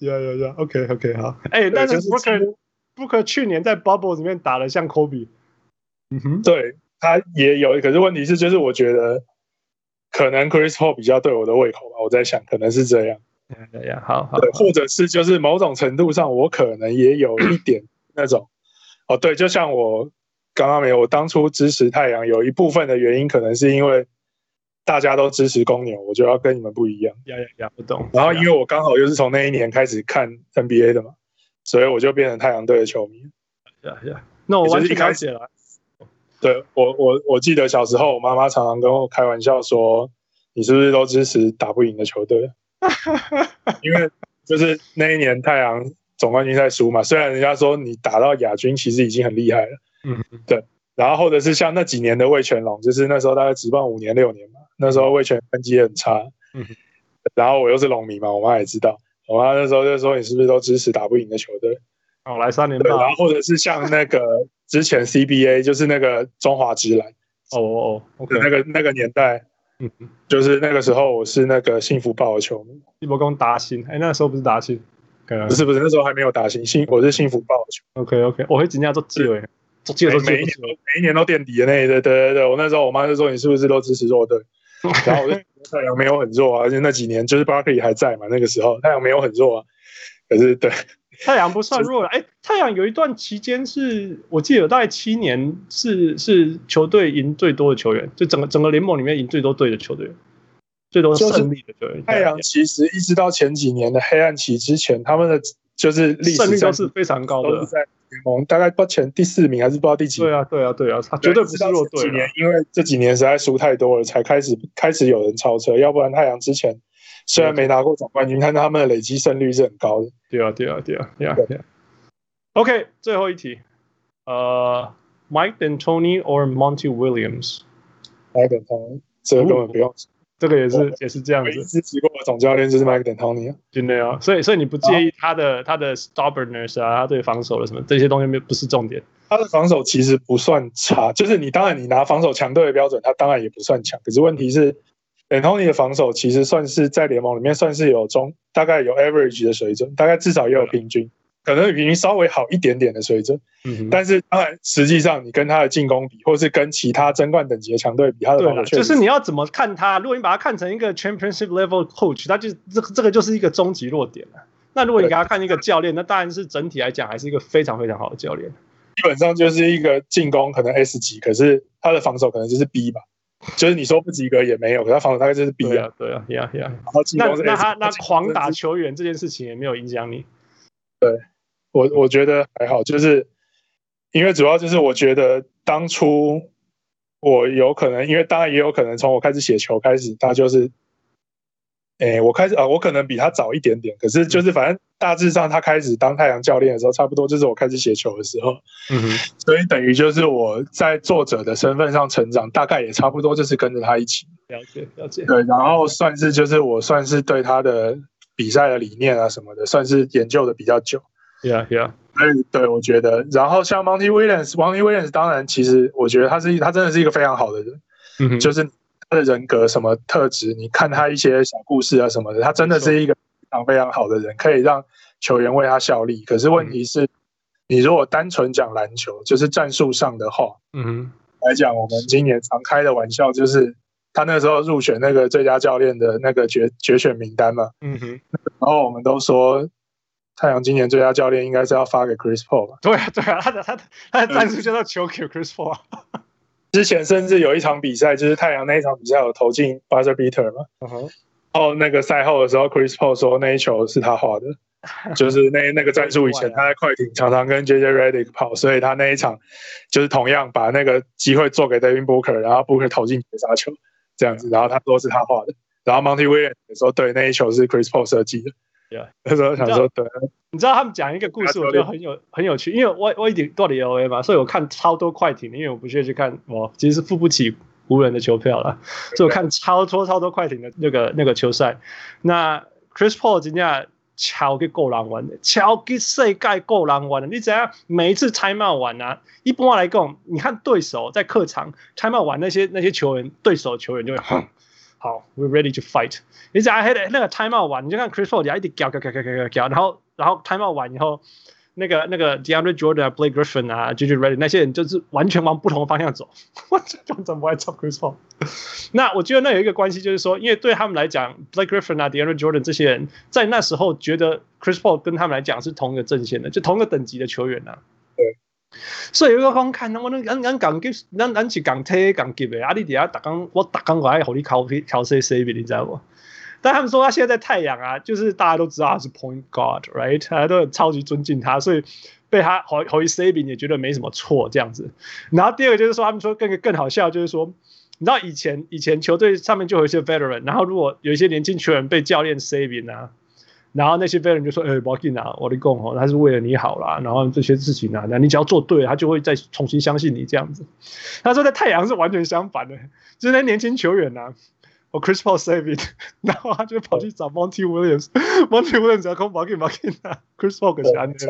呀呀呀，OK OK，好。哎，但是 Booker Booker 去年在 Bubble 里面打的像 Kobe。嗯哼，对他也有，可是问题是，就是我觉得可能 Chris Paul 比较对我的胃口吧。我在想，可能是这样。对呀，好，好，对，或者是就是某种程度上，我可能也有一点那种。哦，对，就像我刚刚没有，我当初支持太阳，有一部分的原因，可能是因为大家都支持公牛，我就要跟你们不一样。呀呀呀，不懂。然后，因为我刚好又是从那一年开始看 NBA 的嘛，所以我就变成太阳队的球迷。呀呀，那我完全了解了。[laughs] 对我，我我记得小时候，我妈妈常常跟我开玩笑说：“你是不是都支持打不赢的球队？” [laughs] 因为就是那一年太阳总冠军赛输嘛，虽然人家说你打到亚军其实已经很厉害了，嗯，对。然后或者是像那几年的魏全龙，就是那时候大概职棒五年六年嘛，那时候魏全成绩很差，嗯。然后我又是龙迷嘛，我妈也知道，我妈那时候就说：“你是不是都支持打不赢的球队？”哦，来三年半。然后或者是像那个。[laughs] 之前 CBA 就是那个中华职篮哦哦，OK，那个那个年代，嗯，就是那个时候我是那个幸福报的球迷，一波刚达新，哎，那时候不是达新，不是不是，那时候还没有打新，幸我是幸福报的球，OK OK，我会尽量做记录，做记录，每一年都每一年都垫底的那一对对对对，我那时候我妈就说你是不是都支持弱队，[laughs] 然后我就太阳没有很弱啊，而且那几年就是 Barkley 还在嘛，那个时候太阳没有很弱啊，可是对。太阳不算弱了，[laughs] 哎、欸，太阳有一段期间是我记得有大概七年是是球队赢最多的球员，就整个整个联盟里面赢最多队的球队，最多胜利的球员。太阳其实一直到前几年的黑暗期之前，他们的就是历史都是非常高的，都是在联盟大概不前第四名还是不知道第几名。对啊，对啊，对啊，他绝对不是弱队。几年因为这几年实在输太多了，才开始开始有人超车，要不然太阳之前。虽然没拿过总冠军，但他们的累积胜率是很高的。对啊，对啊，对啊，对啊，对啊。OK，最后一题，呃，Mike D'Antoni or Monty Williams？Mike D'Antoni，这个根本不用。这个也是也是这样子。支持过的总教练就是 Mike D'Antoni 真的啊。所以所以你不介意他的、哦、他的 stubbornness 啊，他对防守的什么这些东西没不是重点。他的防守其实不算差，就是你当然你拿防守强队的标准，他当然也不算强。可是问题是，D'Antoni 的防守其实算是在联盟里面算是有中大概有 average 的水准，大概至少也有平均。可能比你稍微好一点点的水准，嗯，但是当然，实际上你跟他的进攻比，或是跟其他争冠等级的强队比，他的防守就是你要怎么看他？如果你把他看成一个 championship level coach，他就这这个就是一个终极弱点了。那如果你给他看一个教练，那当然是整体来讲还是一个非常非常好的教练。基本上就是一个进攻可能 S 级，可是他的防守可能就是 B 吧，就是你说不及格也没有，可他防守大概就是 B 啊，对啊，对啊，对啊。然后进攻 S, 那那他那狂打球员这件事情也没有影响你，对。我我觉得还好，就是因为主要就是我觉得当初我有可能，因为当然也有可能从我开始写球开始，他就是，哎，我开始啊，我可能比他早一点点，可是就是反正大致上他开始当太阳教练的时候，差不多就是我开始写球的时候，嗯哼，所以等于就是我在作者的身份上成长，大概也差不多就是跟着他一起，了解了解，对，然后算是就是我算是对他的比赛的理念啊什么的，算是研究的比较久。Yeah, yeah. 对，我觉得，然后像 Monty Williams，Monty Williams 当然，其实我觉得他是他真的是一个非常好的人，嗯哼，就是他的人格什么特质，你看他一些小故事啊什么的，他真的是一个非常非常好的人，可以让球员为他效力。可是问题是，你如果单纯讲篮球，就是战术上的话，嗯哼，来讲，我们今年常开的玩笑就是他那时候入选那个最佳教练的那个决决选名单嘛，嗯哼，然后我们都说。太阳今年最佳教练应该是要发给 Chris Paul 吧？对啊，对啊，他的他的他的战术就叫求给 Chris Paul。之前甚至有一场比赛，就是太阳那一场比赛有投进 buzzer beater 嘛。嗯哼。然后那个赛后的时候，Chris Paul 说那一球是他画的，[laughs] 就是那那个战术以前他在快艇常常跟 JJ Redick 跑，所以他那一场就是同样把那个机会做给 Devin Booker，然后 Booker 投进绝杀球这样子，然后他说是他画的，然后 Monty Williams 也说对，那一球是 Chris Paul 设计的。Yeah, 那时候想说，对，你知道他们讲一个故事，我觉得很有很有趣，因为我我一直到底 LA 嘛，所以我看超多快艇的，因为我不屑去看，我其实是付不起湖人的球票了，所以我看超多超多快艇的那个那个球赛。那 Chris Paul 今天超给够狼玩的，超给世界够狼玩的。你只要每一次 time out 完啊，一般来讲，你看对手在客场 time out 完那些那些球员，对手球员就会哼。[laughs] 好，we're ready to fight。你只要那那个 time out 完，你就看 Chris Paul 一直叫叫叫叫叫叫，然后然后 time out 完以后，那个那个 DeAndre Jordan 啊、Blake Griffin 啊、JJ Redick 那些人就是完全往不同的方向走。我怎么不爱唱 Chris Paul？那我觉得那有一个关系，就是说，因为对他们来讲，Blake Griffin 啊、DeAndre Jordan 这些人在那时候觉得 Chris Paul 跟他们来讲是同一个阵线的，就同一个等级的球员啊。对。所以有个讲看，我能咱咱讲级，咱咱是讲梯讲级的，啊你底下打刚，我打刚我还和你考考 C C B，你知道不？但他们说他现在在太阳啊，就是大家都知道他是 Point Guard，right？大家都很超级尊敬他，所以被他和和 C B 也觉得没什么错这样子。然后第二个就是说，他们说更更好笑，就是说，你知道以前以前球队上面就有一些 Veteran，然后如果有一些年轻球员被教练 C B 啊。然后那些病人就说：“哎，不要紧啊，我的共哦，他是为了你好啦。然后这些事情啊，那你只要做对，他就会再重新相信你这样子。”他说：“在太阳是完全相反的，就是那年轻球员啊，我 Chris Paul save it，[laughs] 然后他就跑去找 Monty Williams，Monty Williams 要讲不要紧不要紧啊，Chris Paul 可是安全。”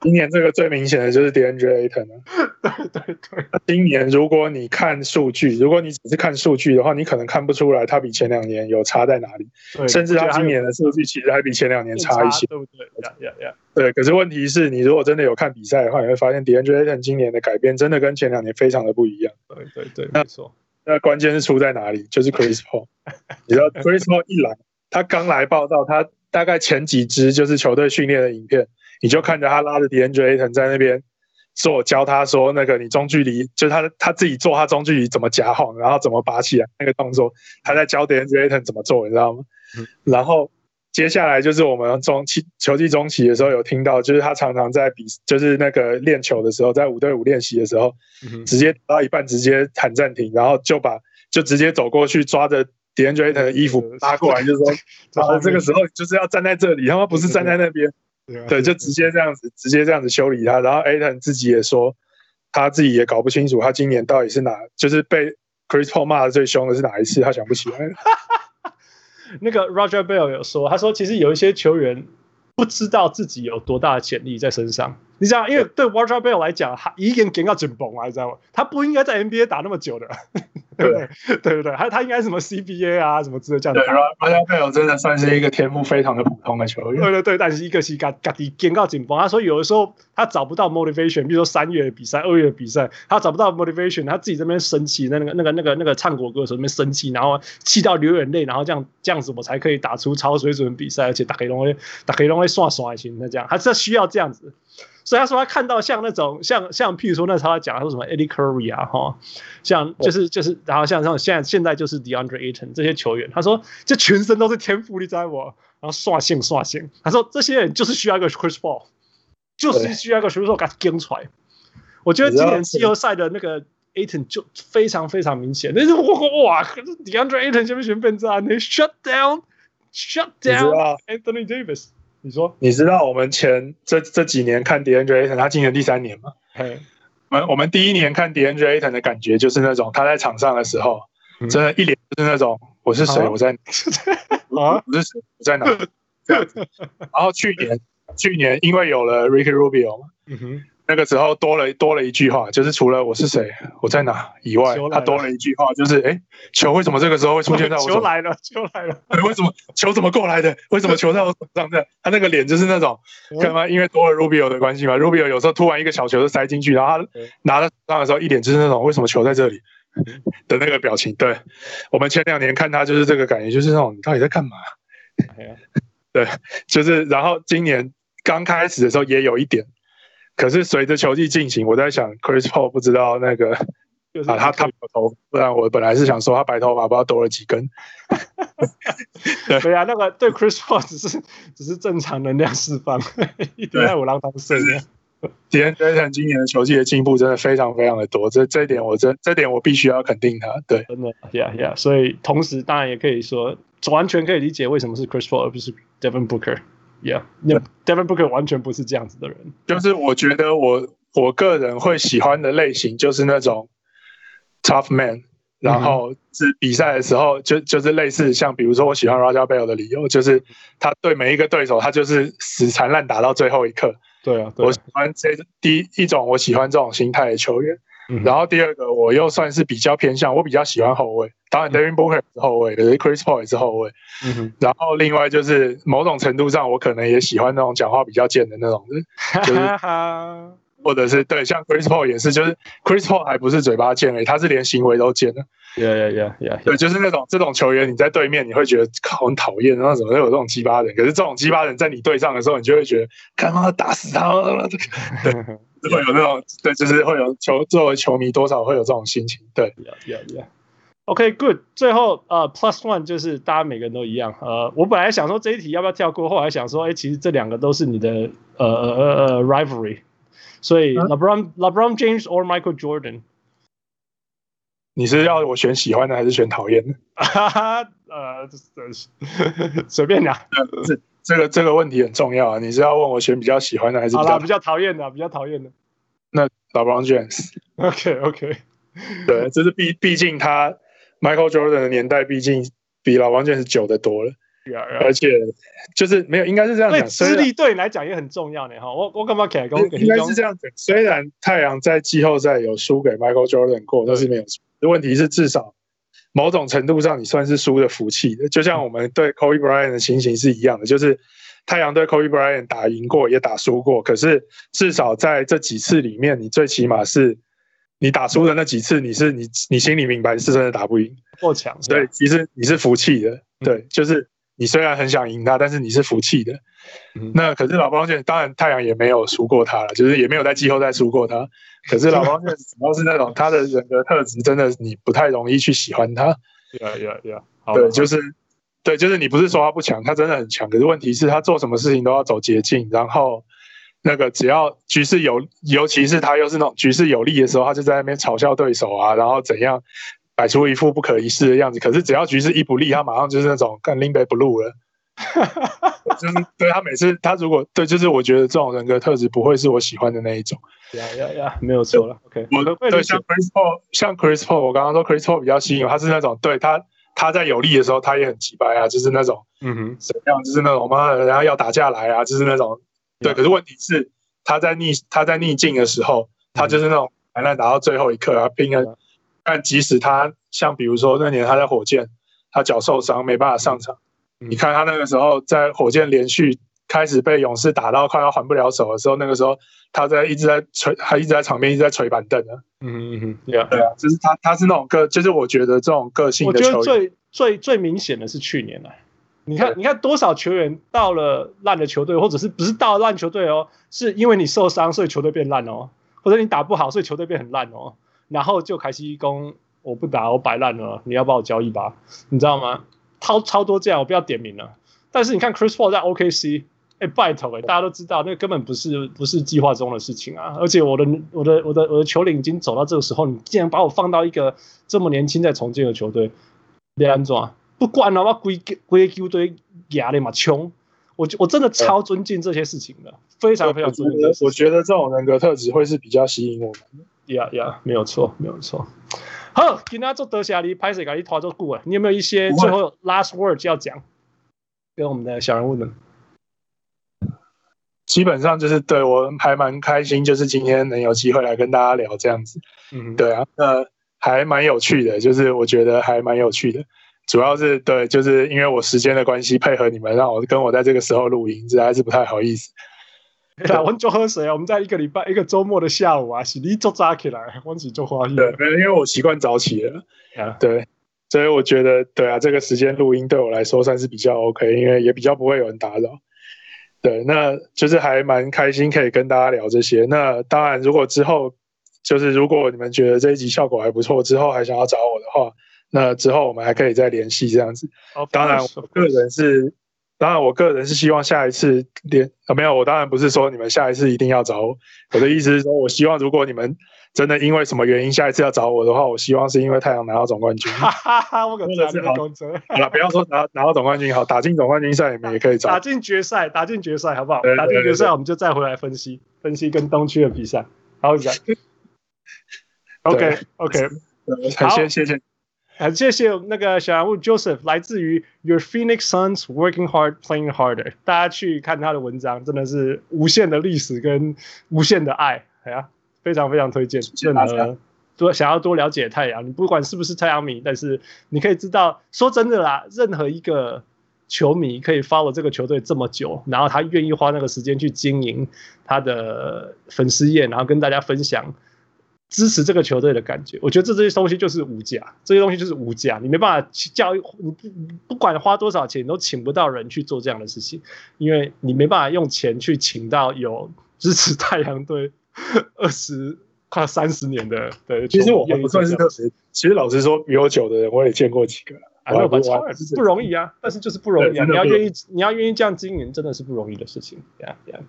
今年这个最明显的就是 DeAndre Ayton 了。对对对。今年如果你看数据，如果你只是看数据的话，你可能看不出来他比前两年有差在哪里。对。甚至他今年的数据其实还比前两年差一些。对不对？呀呀呀对，可是问题是你如果真的有看比赛的话，你会发现 DeAndre Ayton 今年的改变真的跟前两年非常的不一样。对对对，没错。那关键是出在哪里？就是 Chris Paul。你知道 Chris Paul 一来，他刚来报道，他大概前几支就是球队训练的影片。你就看着他拉着 DeAndre Ayton 在那边做，教他说那个你中距离，就是他他自己做他中距离怎么夹晃，然后怎么拔起来那个动作，他在教 DeAndre Ayton 怎么做，你知道吗？嗯、然后接下来就是我们中期球季中期的时候有听到，就是他常常在比，就是那个练球的时候，在五对五练习的时候，直接到一半直接喊暂停，然后就把就直接走过去抓着 DeAndre Ayton 的衣服拉过来，就是说，[laughs] 然后这个时候就是要站在这里，他妈不是站在那边。对，就直接这样子，直接这样子修理他。然后 Ayton 自己也说，他自己也搞不清楚他今年到底是哪，就是被 Chris Paul 骂的最凶的是哪一次？他想不起来。[laughs] 那个 Roger Bell 有说，他说其实有一些球员不知道自己有多大的潜力在身上。你知道，因为对 Roger Bell 来讲，他一个人给到紧绷了，你知道吗？他不应该在 NBA 打那么久的。对不 [laughs] 对？对不对？他他应该什么 CBA 啊，什么之类这样的。对，Roger Bell 真的算是一个天赋非常的普通的球员。对对对，但是一个是嘎嘎的肩高紧绷。他说有的时候他找不到 motivation，比如说三月的比赛、二月的比赛，他找不到 motivation，他自己这边生气，那个那个那个那个唱国歌的时候那边生气，然后气到流眼泪，然后这样这样子我才可以打出超水准的比赛，而且打黑龙会打黑龙会刷刷心那这样，他是需要这样子。所以他说他看到像那种像像譬如说那时候他讲他说什么 Eddie Curry 啊哈，像就是就是然后像像现在现在就是 DeAndre Ayton 这些球员，他说这全身都是天赋，你知道不？然后刷新刷新，他说这些人就是需要一个 Chris Paul，就是需要一个 Chris Paul 给他跟出来。我觉得今年季后赛的那个 Ayton 就非常非常明显，那是哇哇，可是 DeAndre Ayton 这边选本站，你 shut down shut down Anthony Davis。你说，你知道我们前这这几年看 DeAndre Ayton，他今年第三年吗？嘿，我们我们第一年看 DeAndre Ayton 的感觉就是那种他在场上的时候，嗯、真的一脸就是那种我是谁，我在 [laughs] 啊，我是谁，我在哪？[laughs] 这样子。然后去年去年因为有了 Ricky Rubio 嘛，嗯哼。那个时候多了多了一句话，就是除了我是谁，我在哪以外，他多了一句话，就是哎，球为什么这个时候会出现在我？[laughs] 球来了，球来了，为什么球怎么过来的？为什么球在我手上？这他那个脸就是那种干嘛？因为多了 Rubio 的关系嘛。Rubio 有时候突然一个小球就塞进去，然后他拿到手上的时候，一脸就是那种为什么球在这里的那个表情。对，我们前两年看他就是这个感觉，就是那种你到底在干嘛？[laughs] 对，就是然后今年刚开始的时候也有一点。可是随着球季进行，我在想，Chris Paul 不知道那个啊，他他有头，不然我本来是想说他白头发不知道多了几根。[laughs] 对对啊，那个对 Chris Paul 只是 [laughs] 只是正常能量释放，一点在五郎当睡的。DeAndre Ayton 今年的球技的进步真的非常非常的多，这这一点我真这点我必须要肯定他。对，真的，Yeah Yeah。所以同时当然也可以说，完全可以理解为什么是 Chris Paul 而不是 Devin Booker。Yeah，那 Devin Booker 完全不是这样子的人。就是我觉得我我个人会喜欢的类型就是那种 tough man，然后是比赛的时候就就是类似像比如说我喜欢 Raja Bell 的理由就是他对每一个对手他就是死缠烂打到最后一刻。对啊，我喜欢这第一一种我喜欢这种心态的球员。然后第二个我又算是比较偏向我比较喜欢后卫。当然，Devin Booker 是后卫，可是 Chris Paul 也是后卫。嗯哼。然后另外就是某种程度上，我可能也喜欢那种讲话比较贱的那种人，[laughs] 就是，或者是对，像 Chris Paul 也是，就是 Chris Paul 还不是嘴巴贱诶，他是连行为都贱的。Yeah, yeah, yeah, yeah. 对，就是那种这种球员，你在对面你会觉得很讨厌，然后怎么会有这种鸡巴人？可是这种鸡巴人在你对上的时候，你就会觉得，干嘛打死他？对，[laughs] 会有那种对，就是会有球作为球迷多少会有这种心情。对，Yeah, yeah, yeah. OK，good、okay。最后呃，Plus One 就是大家每个人都一样。呃，我本来想说这一题要不要跳过，后来想说，哎，其实这两个都是你的呃呃呃呃 rivalry，所以 LeBron、嗯、LeBron James or Michael Jordan。你是要我选喜欢的还是选讨厌的？呃，[laughs] 随便讲。这这个这个问题很重要啊！你是要问我选比较喜欢的还是比较比较讨厌的？比较讨厌的。那 LeBron James。[laughs] OK OK。对，这是毕毕竟他 Michael Jordan 的年代，毕竟比 LeBron James 久得多了。而且就是没有，应该是这样讲。资历对你来讲也很重要的哈。我我干嘛给？应该是这样子。虽然太阳在季后赛有输给 Michael Jordan 过，但是没有输。问题是，至少某种程度上，你算是输的服气的。就像我们对 Kobe Bryant 的情形是一样的，就是太阳对 Kobe Bryant 打赢过，也打输过。可是至少在这几次里面，你最起码是你打输的那几次，你是你你心里明白是真的打不赢，够强。所以其实你是服气的，对，就是你虽然很想赢他，但是你是服气的。那可是老邦健，当然太阳也没有输过他了，就是也没有在季后赛输过他。可是老邦健主要是那种他的人格特质，真的你不太容易去喜欢他。[laughs] Yeah, yeah, yeah. 对，就是对，就是你不是说他不强，他真的很强。可是问题是，他做什么事情都要走捷径，然后那个只要局势有，尤其是他又是那种局势有利的时候，他就在那边嘲笑对手啊，然后怎样摆出一副不可一世的样子。可是只要局势一不利，他马上就是那种干林北不录了。[laughs] 就是对他每次他如果对，就是我觉得这种人格特质不会是我喜欢的那一种。呀呀呀，没有错了。OK，我的对像 Chris Paul，像 Chris Paul，我刚刚说 Chris Paul 比较吸引我，他是那种对他他在有利的时候他也很急白啊，就是那种嗯哼，怎么样，就是那种妈的，然后要打架来啊，就是那种对。可是问题是他在逆他在逆境的时候，他就是那种还能打到最后一刻啊，拼了。但即使他像比如说那年他在火箭，他脚受伤没办法上场。你看他那个时候在火箭连续开始被勇士打到快要还不了手的时候，那个时候他在一直在捶，还一直在场边一直在捶板凳啊。嗯嗯嗯，对啊，对啊，就是他他是那种个，就是我觉得这种个性的球员。我觉得最最最明显的是去年啊，你看你看多少球员到了烂的球队，或者是不是到了烂球队哦，是因为你受伤所以球队变烂哦，或者你打不好所以球队变很烂哦，然后就凯西攻我不打我摆烂了，你要把我交易吧，你知道吗？超超多这样，我不要点名了。但是你看 Chris Paul 在 OKC，哎，拜托哎，大家都知道那个根本不是不是计划中的事情啊。而且我的我的我的我的球龄已经走到这个时候，你竟然把我放到一个这么年轻在重建的球队，别安装，不管了，我归归球队压的嘛穷。我我真的超尊敬这些事情的，非常非常尊敬。我觉得这种人格特质会是比较吸引我们的。呀呀，没有错，没有错。好，今天做德霞里拍摄，给你拖做顾问。你有没有一些最后 last word 要讲？跟我们的小人物们，基本上就是对我还蛮开心，就是今天能有机会来跟大家聊这样子。嗯，对啊，那还蛮有趣的，就是我觉得还蛮有趣的。主要是对，就是因为我时间的关系，配合你们让我跟我在这个时候录音，实在是不太好意思。对啊，我们就喝水啊！我们在一个礼拜一个周末的下午啊，洗你做早起来，我只做花艺。对，因为我习惯早起了。啊，对，所以我觉得，对啊，这个时间录音对我来说算是比较 OK，因为也比较不会有人打扰。对，那就是还蛮开心可以跟大家聊这些。那当然，如果之后就是如果你们觉得这一集效果还不错，之后还想要找我的话，那之后我们还可以再联系这样子。当然，我个人是。当然，我个人是希望下一次连啊没有，我当然不是说你们下一次一定要找我。我的意思是说，我希望如果你们真的因为什么原因下一次要找我的话，我希望是因为太阳拿到总冠军。哈哈哈，我可能是好好了，不要说拿拿到总冠军好，打进总冠军赛你们也可以找。打进决赛，打进决赛好不好？打进决赛我们就再回来分析分析跟东区的比赛。好，[laughs] 讲。OK OK，[laughs] 好，谢谢。很谢谢那个小人物 Joseph，来自于 Your Phoenix Suns Working Hard Playing Harder，大家去看他的文章，真的是无限的历史跟无限的爱，哎呀，非常非常推荐。任何多想要多了解太阳，你不管是不是太阳迷，但是你可以知道，说真的啦，任何一个球迷可以 follow 这个球队这么久，然后他愿意花那个时间去经营他的粉丝页，然后跟大家分享。支持这个球队的感觉，我觉得这这些东西就是无价，这些东西就是无价，你没办法去教育，你不不管花多少钱，你都请不到人去做这样的事情，因为你没办法用钱去请到有支持太阳队二十快三十年的对。其实我不算是特别，其实老实说，比我久的人我也见过几个。啊、不容易啊！但是就是不容易啊！你要愿意，你要愿意这样经营，真的是不容易的事情。Yeah, yeah.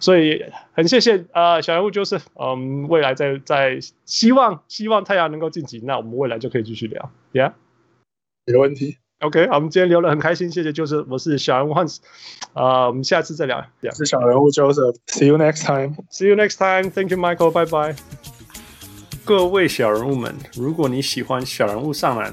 所以很谢谢啊、呃，小人物就是嗯，未来在在希望希望太阳能够晋级，那我们未来就可以继续聊。Yeah，没问题。OK，好，我们今天聊得很开心，谢谢，就是我是小人物 Hans，啊、呃，我们下次再聊。Yeah. 是小人物 Joseph，See you next time。See you next time。Thank you, Michael。拜拜。各位小人物们，如果你喜欢小人物上篮。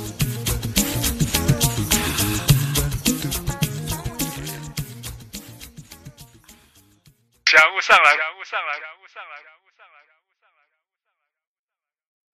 小物上来，小物上来。